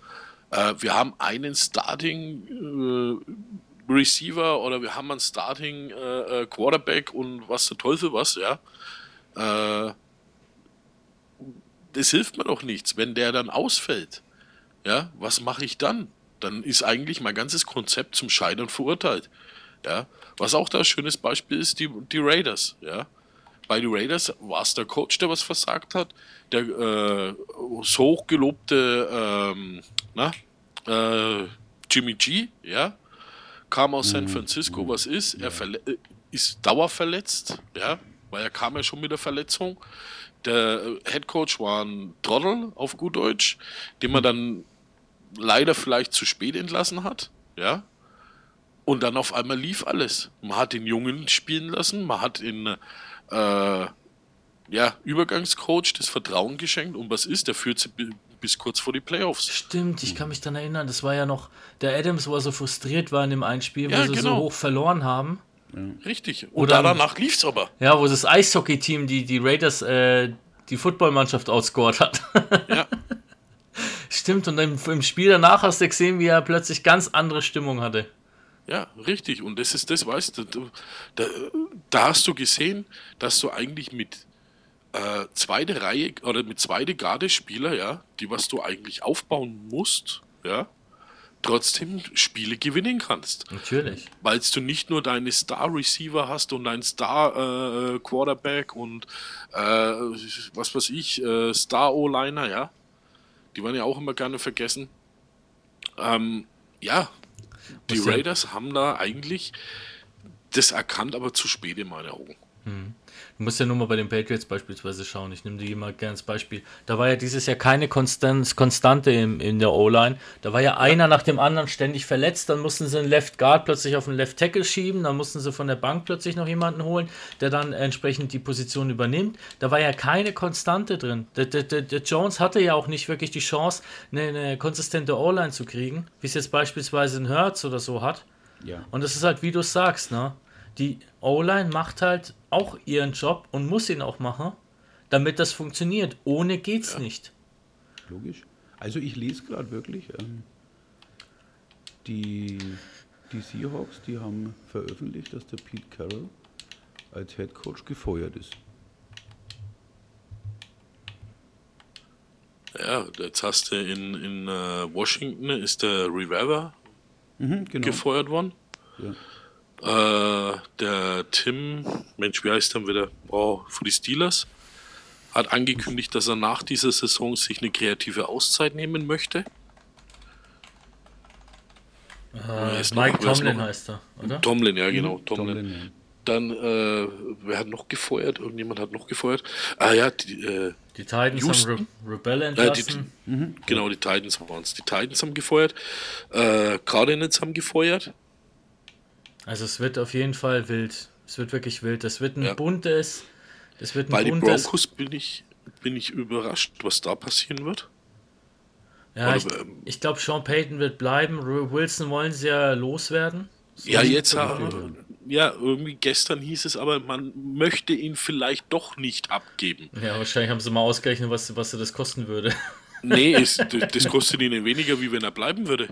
Äh, wir haben einen Starting äh, Receiver oder wir haben einen Starting äh, äh, Quarterback und was der Teufel was, ja. Äh, das hilft mir doch nichts, wenn der dann ausfällt. Ja, was mache ich dann? Dann ist eigentlich mein ganzes Konzept zum Scheitern verurteilt. Ja, was auch da ein schönes Beispiel ist, die, die Raiders. Ja, bei den Raiders war es der Coach, der was versagt hat, der äh, so hochgelobte ähm, na, äh, Jimmy G, ja, kam aus San Francisco, was ist? Er äh, ist dauerverletzt, ja, weil er kam ja schon mit der Verletzung. Der äh, Head Coach war ein Trottel auf gut Deutsch, den man dann leider vielleicht zu spät entlassen hat. Ja. Und dann auf einmal lief alles. Man hat den Jungen spielen lassen, man hat in äh, ja, Übergangscoach das Vertrauen geschenkt und was ist, der führt sie bi- bis kurz vor die Playoffs. Stimmt, ich kann mich dann erinnern, das war ja noch der Adams, wo er so frustriert war in dem einen Spiel, wo Ja, sie so genau. hoch verloren haben. Richtig. Und Oder- danach lief's aber. Ja, wo das Eishockey-Team die, die Raiders, äh, die Footballmannschaft outscored hat. Ja. Stimmt, und im, im Spiel danach hast du gesehen, wie er plötzlich ganz andere Stimmung hatte. Ja, richtig. Und das ist das, weißt du, da, da hast du gesehen, dass du eigentlich mit äh, zweite Reihe oder mit zweite Garde Spieler, ja, die was du eigentlich aufbauen musst, ja, trotzdem Spiele gewinnen kannst. Natürlich. Weil du nicht nur deine Star Receiver hast und deinen Star äh, und äh, was weiß ich, äh, Star O-Liner, ja. Die werden ja auch immer gerne vergessen. Ähm, ja, die Raiders haben da eigentlich das erkannt, aber zu spät in meinen Augen. Du musst ja nur mal bei den Patriots beispielsweise schauen. Ich nehme die mal gerne als Beispiel. Da war ja dieses Jahr keine Konstanz, Konstante in, in der O-Line. Da war ja einer nach dem anderen ständig verletzt. Dann mussten sie einen Left Guard plötzlich auf den Left Tackle schieben. Dann mussten sie von der Bank plötzlich noch jemanden holen, der dann entsprechend die Position übernimmt. Da war ja keine Konstante drin. Der, der, der, der Jones hatte ja auch nicht wirklich die Chance, eine, eine konsistente O-Line zu kriegen, wie es jetzt beispielsweise ein Hertz oder so hat. Ja. Und das ist halt, wie du es sagst, ne? Die O-Line macht halt auch ihren Job und muss ihn auch machen, damit das funktioniert. Ohne geht's nicht. Logisch. Also ich lese gerade wirklich, ähm, die, die Seahawks, die haben veröffentlicht, dass der Pete Carroll als Head Coach gefeuert ist. Ja, jetzt hast du in, in äh, Washington ist der Rivera Mhm, genau. gefeuert worden. Ja. Äh, der Tim, Mensch, wie heißt der wieder? Oh, für die Steelers. Hat angekündigt, dass er nach dieser Saison sich eine kreative Auszeit nehmen möchte. Noch- Mike ist Tomlin noch? heißt er, oder? Tomlin, ja genau, Tomlin. Tomlin, ja. Dann, äh, wer hat noch gefeuert? Irgendjemand hat noch gefeuert. Ah ja, die, äh, Die Titans Houston. haben Re Rebel äh, die, entlassen. genau, die Titans waren es. Die Titans haben gefeuert. Äh, Cardinals haben gefeuert. Also es wird auf jeden Fall wild. Es wird wirklich wild. Das wird ein Ja. buntes. Das wird ein Bei den buntes. Broncos bin ich, bin ich überrascht, was da passieren wird. ja, ich, Oder, ähm, ich glaube, Sean Payton wird bleiben. Wilson wollen sie ja loswerden. So Ja, es jetzt, bekommen. äh, ja, irgendwie gestern hieß es aber, man möchte ihn vielleicht doch nicht abgeben. Ja, wahrscheinlich haben sie mal ausgerechnet, was, was das kosten würde. Nee, es, das kostet ihnen weniger, wie wenn er bleiben würde.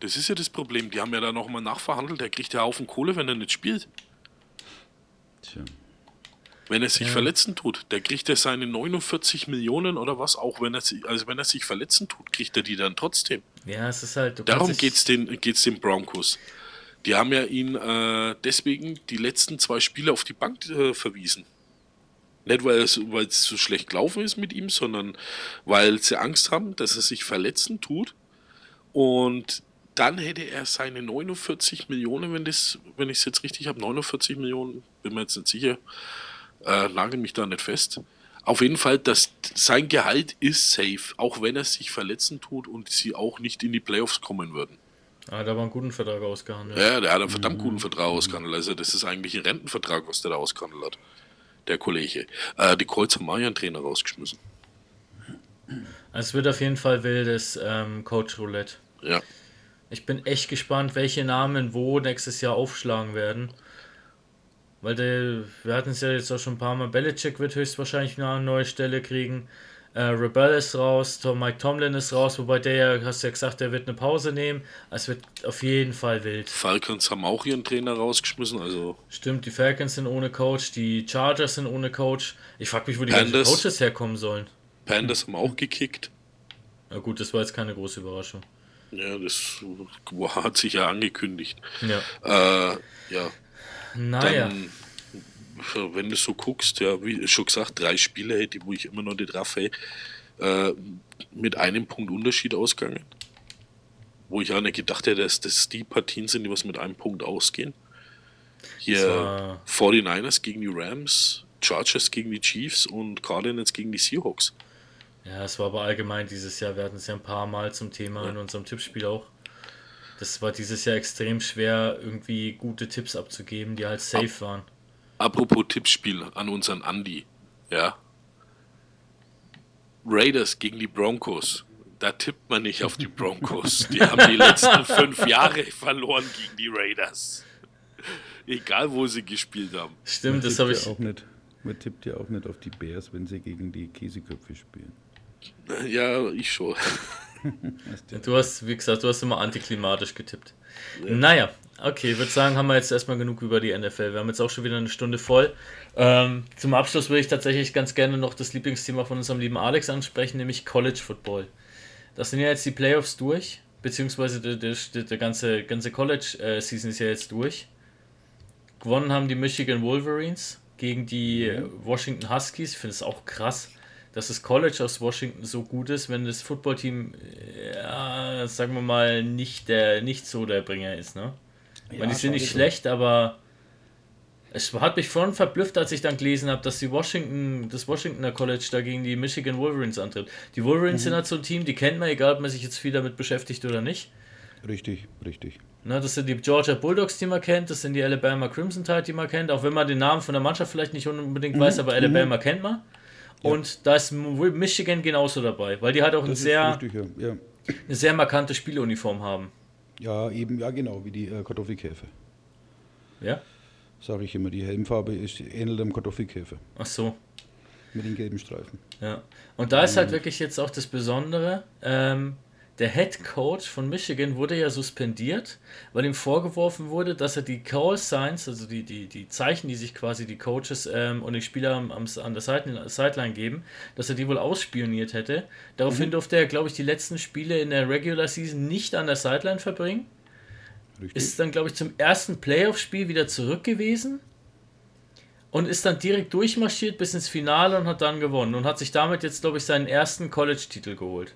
Das ist ja das Problem. Die haben ja da nochmal nachverhandelt. Der kriegt ja Haufen Kohle, wenn er nicht spielt. Tja. Wenn er sich verletzen tut, der kriegt er seine 49 Millionen oder was, auch wenn er sich, also wenn er sich verletzen tut, kriegt er die dann trotzdem. Ja, es ist halt. Darum geht's den, geht's den Broncos. Die haben ja ihn äh, deswegen die letzten zwei Spiele auf die Bank äh, verwiesen. Nicht, weil es, weil es so schlecht gelaufen ist mit ihm, sondern weil sie Angst haben, dass er sich verletzen tut. Und dann hätte er seine 49 Millionen, wenn, das, wenn ich es jetzt richtig habe, 49 Millionen, bin mir jetzt nicht sicher, äh, nagel mich da nicht fest. Auf jeden Fall, dass sein Gehalt ist safe, auch wenn er sich verletzen tut und sie auch nicht in die Playoffs kommen würden. Ah, da war einen guten Vertrag ausgehandelt. Ja, der hat einen verdammt guten Vertrag ausgehandelt. Also das ist eigentlich ein Rentenvertrag, was der da ausgehandelt hat, der Kollege. Äh, die Kreuz haben einen Trainer rausgeschmissen. Es wird auf jeden Fall wildes ähm, Coach Roulette. Ja. Ich bin echt gespannt, welche Namen wo nächstes Jahr aufschlagen werden. Weil der, wir hatten es ja jetzt auch schon ein paar Mal. Belichick wird höchstwahrscheinlich eine neue Stelle kriegen. Äh, Rebel ist raus, Tom, Mike Tomlin ist raus, wobei der ja, hast du ja gesagt, der wird eine Pause nehmen. Es wird auf jeden Fall wild. Falcons haben auch ihren Trainer rausgeschmissen, also Stimmt, die Falcons sind ohne Coach, die Chargers sind ohne Coach. Ich frage mich, wo die Panthers. Coaches herkommen sollen. Panthers haben auch gekickt. Na gut, das war jetzt keine große Überraschung. Ja, das hat sich ja angekündigt. Ja. Äh, ja, Naja. dann, wenn du so guckst, ja, wie schon gesagt, drei Spiele hätte, wo ich immer noch nicht raffe, äh, mit einem Punkt Unterschied ausgegangen. Wo ich auch nicht gedacht hätte, dass das die Partien sind, die was mit einem Punkt ausgehen. Hier war- 49ers gegen die Rams Chargers gegen die Chiefs und Cardinals gegen die Seahawks. Ja, es war aber allgemein dieses Jahr. Wir hatten es ja ein paar Mal zum Thema in unserem Tippspiel auch. Das war dieses Jahr extrem schwer, irgendwie gute Tipps abzugeben, die halt safe waren. Apropos Tippspiel an unseren Andy, ja. Raiders gegen die Broncos. Da tippt man nicht auf die Broncos. Die haben die letzten fünf Jahre verloren gegen die Raiders. Egal, wo sie gespielt haben. Stimmt, das tippt habe ja ich. auch nicht. Man tippt ja auch nicht auf die Bears, wenn sie gegen die Käseköpfe spielen. Ja, ich schon. Du hast, wie gesagt, du hast immer antiklimatisch getippt. Naja, okay, ich würde sagen, haben wir jetzt erstmal genug über die NFL. Wir haben jetzt auch schon wieder eine Stunde voll. Ähm, zum Abschluss würde ich tatsächlich ganz gerne noch das Lieblingsthema von unserem lieben Alex ansprechen, nämlich College Football. Das sind ja jetzt die Playoffs durch, beziehungsweise der, der, der ganze, ganze College-Season ist ja jetzt durch. Gewonnen haben die Michigan Wolverines gegen die Washington Huskies. Ich finde es auch krass, dass das College aus Washington so gut ist, wenn das Footballteam, ja, sagen wir mal, nicht, der, nicht so der Bringer ist. Ne? Ich meine, die sind nicht schlecht, aber es hat mich vorhin verblüfft, als ich dann gelesen habe, dass die Washington, das Washingtoner College da gegen die Michigan Wolverines antritt. Die Wolverines sind halt so ein Team, die kennt man, egal ob man sich jetzt viel damit beschäftigt oder nicht. Richtig, richtig. Ne, das sind die Georgia Bulldogs, die man kennt, das sind die Alabama Crimson Tide, die man kennt, auch wenn man den Namen von der Mannschaft vielleicht nicht unbedingt weiß, aber Alabama kennt man. Und da ist Michigan genauso dabei, weil die halt auch ein sehr, richtig, ja. ja. eine sehr markante Spieluniform haben. Ja, eben, ja genau, wie die äh, Kartoffelkäfer. Ja? Sage ich immer, die Helmfarbe ist ähnelt dem Kartoffelkäfer Ach so. mit den gelben Streifen. Ja. Und da ist halt wirklich jetzt auch das Besondere, ähm, der Head Coach von Michigan wurde ja suspendiert, weil ihm vorgeworfen wurde, dass er die Call Signs, also die, die, die Zeichen, die sich quasi die Coaches ähm, und die Spieler am, am, an der Sideline geben, dass er die wohl ausspioniert hätte. Daraufhin durfte er, glaube ich, die letzten Spiele in der Regular Season nicht an der Sideline verbringen. Richtig. Ist dann, glaube ich, zum ersten Playoff-Spiel wieder zurück gewesen und ist dann direkt durchmarschiert bis ins Finale und hat dann gewonnen und hat sich damit jetzt, glaube ich, seinen ersten College-Titel geholt.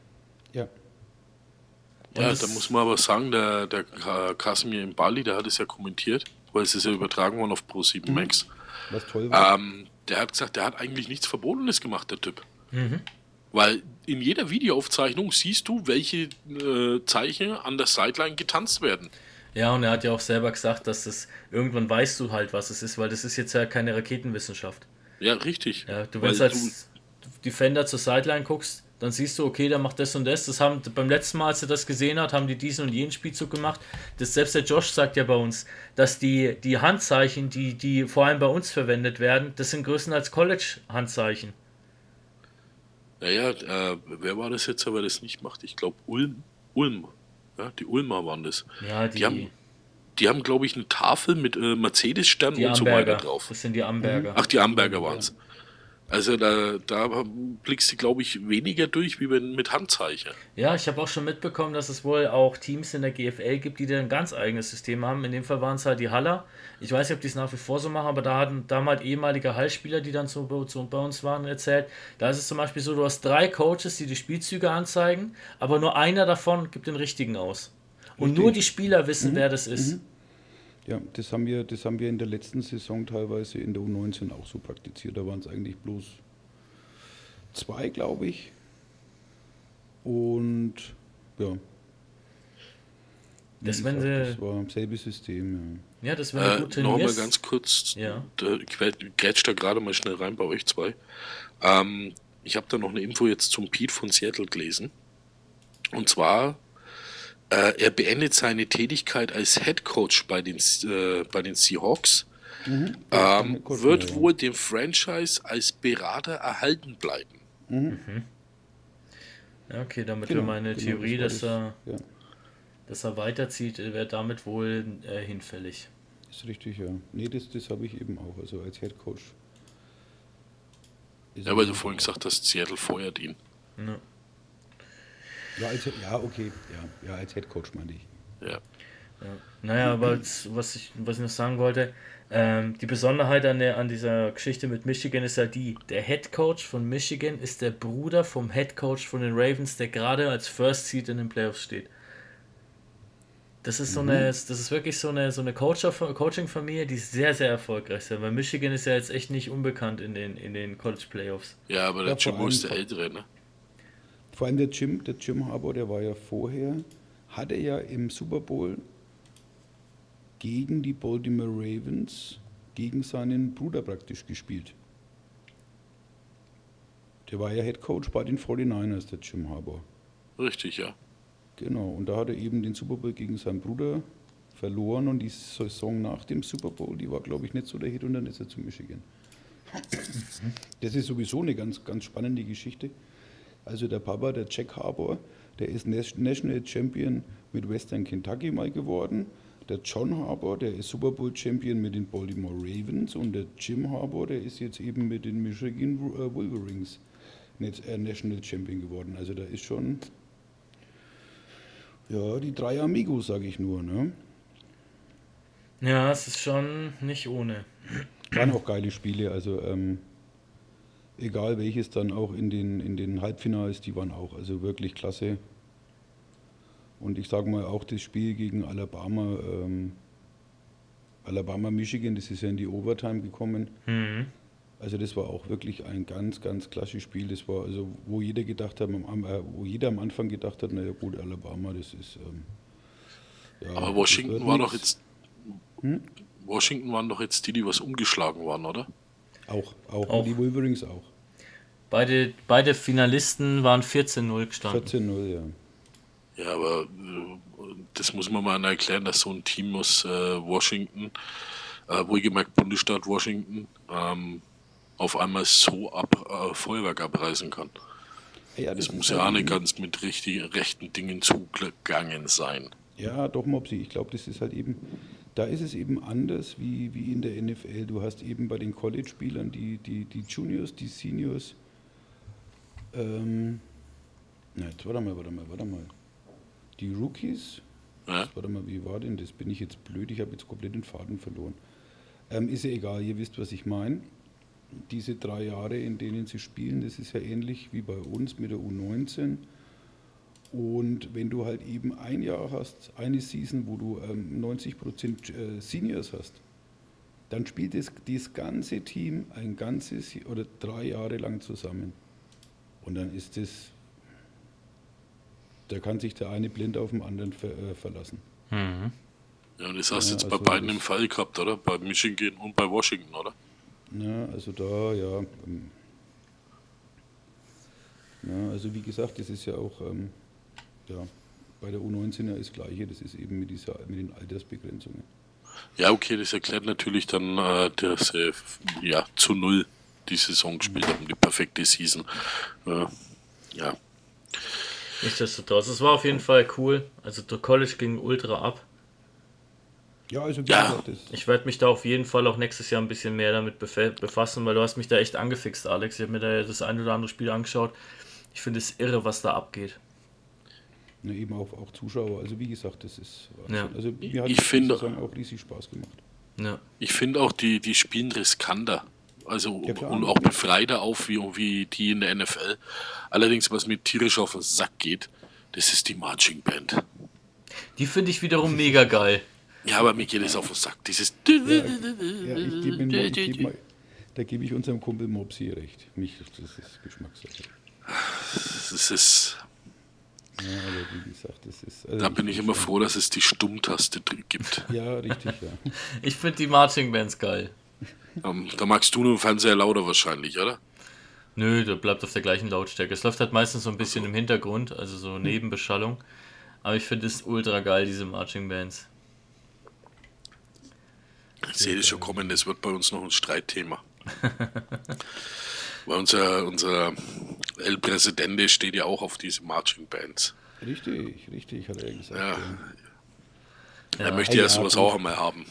Ja. Und Ja, das- da muss man aber sagen, der, der Ka- Kasimir in Bali, der hat es ja kommentiert, weil es ist ja übertragen worden auf Pro7 Max. Was toll war. Ähm, der hat gesagt, der hat eigentlich nichts Verbotenes gemacht, der Typ. Mhm. Weil in jeder Videoaufzeichnung siehst du, welche äh, Zeichen an der Sideline getanzt werden. Ja, und er hat ja auch selber gesagt, dass das irgendwann weißt du halt, was es ist, weil das ist jetzt ja keine Raketenwissenschaft. Ja, richtig. Ja, du wenn du als Defender zur Sideline guckst, dann siehst du, okay, der macht das und das. Das haben beim letzten Mal, als er das gesehen hat, haben die diesen und jenen Spielzug gemacht. Das selbst der Josh sagt ja bei uns, dass die, die Handzeichen, die, die vor allem bei uns verwendet werden, das sind größtenteils College-Handzeichen. Naja, äh, wer war das jetzt, aber das nicht macht? Ich glaube Ulm. Ulm. Ja, die Ulmer waren das. Ja, die, Die haben, die haben glaube ich, eine Tafel mit äh, Mercedes-Stern und so weiter Amberger. drauf. Das sind die Amberger. Ach, die Amberger waren es. Also da, da blickst du, glaube ich, weniger durch, wie wenn mit Handzeichen. Ja, ich habe auch schon mitbekommen, dass es wohl auch Teams in der GFL gibt, die da ein ganz eigenes System haben. In dem Fall waren es halt die Haller. Ich weiß nicht, ob die es nach wie vor so machen, aber da hatten damals ehemalige Hallspieler, die dann so, so bei uns waren, erzählt. Da ist es zum Beispiel so, du hast drei Coaches, die die Spielzüge anzeigen, aber nur einer davon gibt den richtigen aus. Und Richtig. nur die Spieler wissen, wer das ist. Ja, das haben, wir, das haben wir in der letzten Saison teilweise in der U19 auch so praktiziert. Da waren es eigentlich bloß zwei, glaube ich. Und ja. Das, wenn sie, das war selbe System, ja, das wenn du Äh, gut Nochmal ganz kurz, Ja. da grätscht da gerade mal schnell rein bei euch zwei. Ähm, ich habe da noch eine Info jetzt zum Pete von Seattle gelesen. Und zwar, er beendet seine Tätigkeit als Head Coach bei den, äh, bei den Seahawks. Ähm, Kurz wird ja. wohl dem Franchise als Berater erhalten bleiben. Ja, okay, damit Genau, wäre meine genau, Theorie, das dass er, das. dass er weiterzieht, wäre damit wohl äh, hinfällig. Ja, ist richtig, ja. Nee, das, das habe ich eben auch, also als Head Coach. Ist Ja, weil du vorhin gesagt hast, Seattle feuert ihn. Ja. Ja, als, ja, okay, ja, ja, als Head Coach meinte ich. Ja. Naja, aber jetzt, was ich, was ich noch sagen wollte, ähm, die Besonderheit an, der, an dieser Geschichte mit Michigan ist ja die, der Head Coach von Michigan ist der Bruder vom Head Coach von den Ravens, der gerade als First Seed in den Playoffs steht. Das ist so eine, das ist wirklich so eine, so eine Coacher- Coaching-Familie, die sehr, sehr erfolgreich sind. Weil Michigan ist ja jetzt echt nicht unbekannt in den, in den College Playoffs. Ja, aber der Ja, Jimbo ist der Ältere, ne? Vor allem der Jim, der Jim Harbour, der war ja vorher, hat er ja im Super Bowl gegen die Baltimore Ravens, gegen seinen Bruder praktisch gespielt. Der war ja Head Coach bei den 49ers, der Jim Harbour. Richtig, ja. Genau, und da hat er eben den Super Bowl gegen seinen Bruder verloren und die Saison nach dem Super Bowl, die war, glaube ich, nicht so der Hit und dann ist er zu Michigan. Das ist sowieso eine ganz, ganz spannende Geschichte. Also der Papa, der Jack Harbour, der ist National Champion mit Western Kentucky mal geworden. Der John Harbour, der ist Super Bowl Champion mit den Baltimore Ravens und der Jim Harbour, der ist jetzt eben mit den Michigan äh, Wolverines äh, National Champion geworden. Also da ist schon ja, die drei Amigos, sage ich nur. Ne? Ja, es ist schon nicht ohne. Waren auch geile Spiele, also ähm, egal welches dann auch in den, in den Halbfinals, die waren auch also wirklich klasse. Und ich sage mal auch das Spiel gegen Alabama, ähm, Alabama, Michigan, das ist ja in die Overtime gekommen. Mhm. Also das war auch wirklich ein ganz, ganz klasse Spiel. Das war also, wo jeder gedacht hat, äh, wo jeder am Anfang gedacht hat, naja gut, Alabama, das ist. Ähm, ja, Aber Washington war doch nix. jetzt. Washington waren doch jetzt die, die was umgeschlagen waren, oder? Auch, auch, Auch. Und die Wolverines auch. Beide, beide Finalisten waren 14-0 gestanden. 14-0, ja. Ja, aber äh, das muss man mal erklären, dass so ein Team aus äh, Washington, äh, wohlgemerkt Bundesstaat Washington, ähm, auf einmal so ab, äh, Feuerwerk abreißen kann. Ja, Das ist muss ja auch nicht ganz mit richtigen, rechten Dingen zugegangen sein. Ja, doch, Mopsi. Ich glaube, das ist halt eben, da ist es eben anders wie, wie in der NFL. Du hast eben bei den College-Spielern die, die, die Juniors, die Seniors. Ähm, na, jetzt warte mal, warte mal, warte mal. Die Rookies, Ja? warte mal, wie war denn das? Bin ich jetzt blöd? Ich habe jetzt komplett den Faden verloren. Ähm, ist ja egal, ihr wisst, was ich meine. Diese drei Jahre, in denen sie spielen, das ist ja ähnlich wie bei uns mit der U19. Und wenn du halt eben ein Jahr hast, eine Season, wo du ähm, 90% äh, Seniors hast, dann spielt das, das ganze Team ein ganzes oder drei Jahre lang zusammen. Und dann ist das, da kann sich der eine blind auf den anderen ver, äh, verlassen. Mhm. Ja, und das hast du Ja, jetzt also bei beiden im Fall gehabt, oder? Bei Michigan und bei Washington, oder? Ja, also da, ja. ähm, Ja, also wie gesagt, das ist ja auch, ähm, ja, bei der U19 ja das Gleiche, das ist eben mit, dieser, mit den Altersbegrenzungen. Ja, okay, das erklärt natürlich dann, äh, dass sie ja, zu null die Saison gespielt haben, die perfekte Season. Äh, ja, Nichtsdestotrotz, es war auf jeden Fall cool. Also der College ging ultra ab. Ja, also Ja. Ich werde mich da auf jeden Fall auch nächstes Jahr ein bisschen mehr damit befa- befassen, weil du hast mich da echt angefixt, Alex. Ich habe mir da das ein oder andere Spiel angeschaut. Ich finde es irre, was da abgeht. Na, eben auch, auch Zuschauer, also wie gesagt, das ist Wahnsinn. Ja. Also Ich- mir hat ich finde- auch riesig Spaß gemacht. Ja. ich finde auch, die, die spielen riskanter. Also Ja, klar. und auch befreiter auf wie, wie die in der NFL. Allerdings, was mir tierisch auf den Sack geht, das ist die Marching Band. Die finde ich wiederum mega geil. Ja, aber mir geht es auf den Sack. Dieses. Ja, ich gebe mir, ich geb mal, da gebe ich unserem Kumpel Mopsi recht. Mich, das ist Geschmackssache. Das ist. Ja, aber wie gesagt, das ist. Also Da bin ich immer froh, dass es die Stummtaste drin gibt. Ja, richtig, ja. Ich finde die Marching Bands geil. Ähm, da magst du nur im Fernseher lauter wahrscheinlich, oder? Nö, der bleibt auf der gleichen Lautstärke. Es läuft halt meistens so ein bisschen im Hintergrund, also so Nebenbeschallung. Aber ich finde es ultra geil, diese Marching Bands. Ich sehe das schon kommen, das wird bei uns noch ein Streitthema. Weil unser, unser El Presidente steht ja auch auf diese Marching Bands. Richtig, richtig, hat er gesagt. Ja. Ja. er möchte ja, ja, sowas auch einmal haben.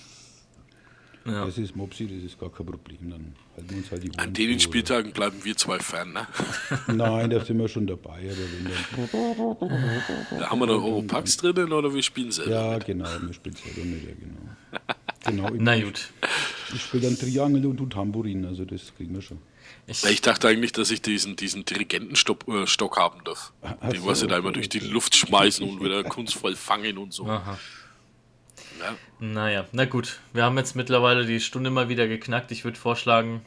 Ja. Das ist Mopsi, das ist gar kein Problem. Dann halten wir uns halt die An den Spieltagen bleiben wir zwei fern, ne? Nein, da sind wir schon dabei. Aber wenn dann, Da haben wir noch Europax drinnen oder wir spielen selber? ja, genau, wir spielen selber mit, ja, genau. genau ich, Na gut. ich spiele dann Triangel und du Tambourin, also das kriegen wir schon. Ich, Ich dachte eigentlich, dass ich diesen, diesen Dirigentenstock äh, haben darf. Ach Den, was sie da immer durch die. Luft schmeißen und wieder kunstvoll fangen und so. aha. Ja, Naja, na gut. Wir haben jetzt mittlerweile die Stunde mal wieder geknackt. Ich würde vorschlagen,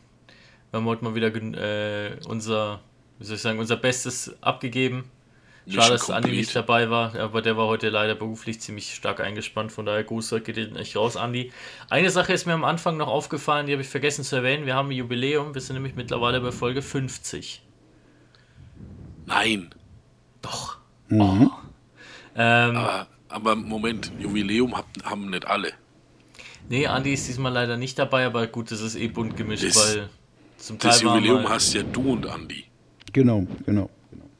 wir haben heute mal wieder äh, unser, wie soll ich sagen, unser Bestes abgegeben. Schade, dass Andi nicht dabei war, aber der war heute leider beruflich ziemlich stark eingespannt. Von daher Gruß geht den echt raus, Andi. Eine Sache ist mir am Anfang noch aufgefallen, die habe ich vergessen zu erwähnen. Wir haben ein Jubiläum. Wir sind nämlich mittlerweile bei Folge 50. Nein. Doch. Oh. Ähm, Aber, aber Moment, Jubiläum hab, haben nicht alle. nee, Andi ist diesmal leider nicht dabei, aber gut, das ist eh bunt gemischt, Das- weil zum Teil Das Jubiläum mal- hast ja du und Andi. Genau, genau.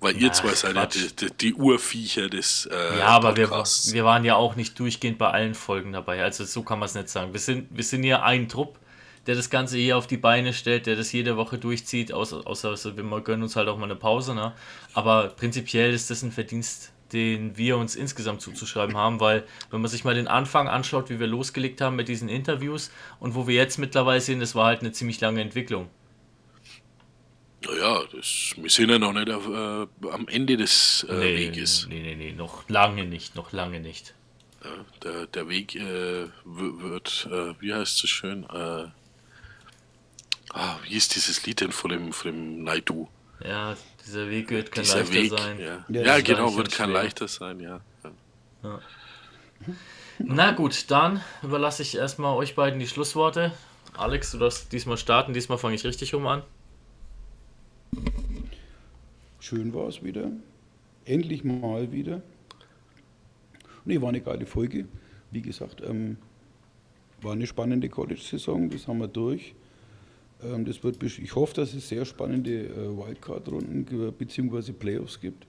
Weil ihr Ach, zwei seid ja die, die, die Urviecher des äh, Ja, aber wir, Podcasts. wir waren ja auch nicht durchgehend bei allen Folgen dabei. Also so kann man es nicht sagen. Wir sind, wir sind ja ein Trupp, der das Ganze hier auf die Beine stellt, der das jede Woche durchzieht, außer, außer also wir gönnen uns halt auch mal eine Pause. Ne? Aber prinzipiell ist das ein Verdienst, den wir uns insgesamt zuzuschreiben haben, weil wenn man sich mal den Anfang anschaut, wie wir losgelegt haben mit diesen Interviews und wo wir jetzt mittlerweile sind, das war halt eine ziemlich lange Entwicklung. Naja, das, wir sind ja noch nicht auf, äh, am Ende des äh, Weges. nee, nee, nee, noch lange nicht, noch lange nicht. Ja, der, der Weg äh, wird, äh, wie heißt es schön? Äh, ah, wie ist dieses Lied denn von dem, von dem Naidu? Ja, dieser Weg wird kein Dieser leichter Weg, sein. ja, Ja, ja, genau, wird kein schwer. leichter sein, ja. ja. Na gut, dann überlasse ich erstmal euch beiden die Schlussworte. Alex, du darfst diesmal starten. Diesmal fange ich richtig rum an. Schön war es wieder. Endlich mal wieder. Nee, war eine geile Folge. Wie gesagt, ähm, war eine spannende College-Saison, das haben wir durch. Ähm, das wird, ich hoffe, dass es sehr spannende äh, Wildcard-Runden bzw. Playoffs gibt.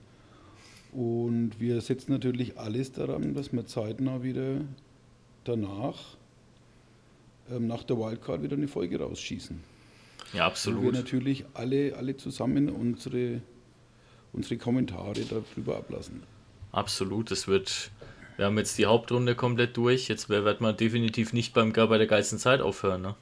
Und wir setzen natürlich alles daran, dass wir zeitnah wieder danach, ähm, nach der Wildcard, wieder eine Folge rausschießen. Ja, Wo wir absolut. natürlich alle, alle zusammen unsere, unsere Kommentare darüber ablassen. Absolut. Es wird. Wir haben jetzt die Hauptrunde komplett durch. Jetzt wird man definitiv nicht beim bei der geilsten Zeit aufhören. Ne?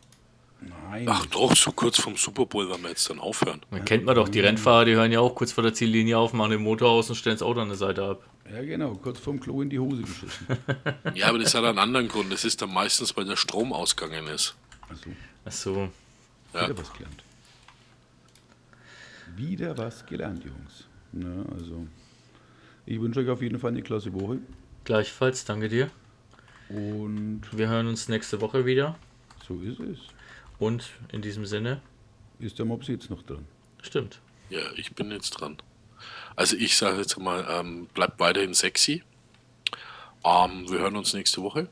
Nein, Ach doch, so kurz vom Super Bowl werden wir jetzt dann aufhören. Man kennt man doch, die Rennfahrer, die hören ja auch kurz vor der Ziellinie auf, machen den Motor aus und stellen das Auto an der Seite ab. ja genau, kurz vorm Klo in die Hose geschissen. Ja, aber das hat einen anderen Grund. Das ist dann meistens, weil der Strom ausgegangen ist. Also, Achso. Ja. wieder was gelernt. Wieder was gelernt, Jungs. Na, also, ich wünsche euch auf jeden Fall eine klasse Woche. Gleichfalls, danke dir. Und Wir hören uns nächste Woche wieder. so ist es. Und in diesem Sinne, Ist der Mops jetzt noch dran? stimmt. Ja, ich bin jetzt dran. Also ich sage jetzt mal, ähm, bleibt weiterhin sexy. Ähm, wir hören uns nächste Woche.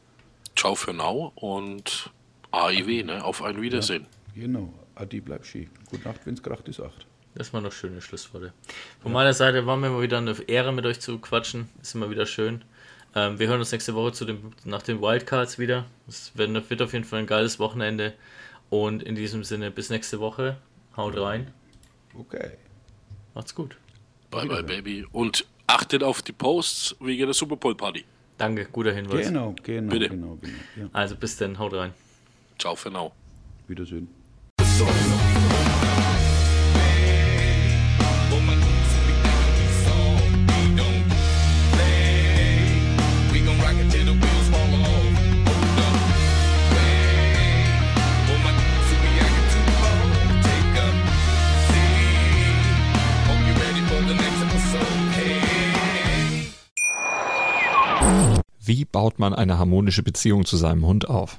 Ciao für now und AIW, ne? Auf ein Wiedersehen. Genau. Adi, bleib schön. Gute Nacht, wenn's kracht ist acht. Das waren noch schöne Schlussworte. Von meiner Seite war mir mal wieder eine Ehre, mit euch zu quatschen. Ist immer wieder schön. Ähm, wir hören uns nächste Woche zu dem, nach den Wildcards wieder. Es wird, wird auf jeden Fall ein geiles Wochenende. Und in diesem Sinne, bis nächste Woche. Haut rein. Okay. Macht's gut. Bye bye, Baby. Und achtet auf die Posts wegen der Super Bowl Party. Danke, guter Hinweis. Genau, genau, Bitte. genau, genau. Ja. Also bis dann, haut rein. Ciao für now. Wiedersehen. Wie baut man eine harmonische Beziehung zu seinem Hund auf?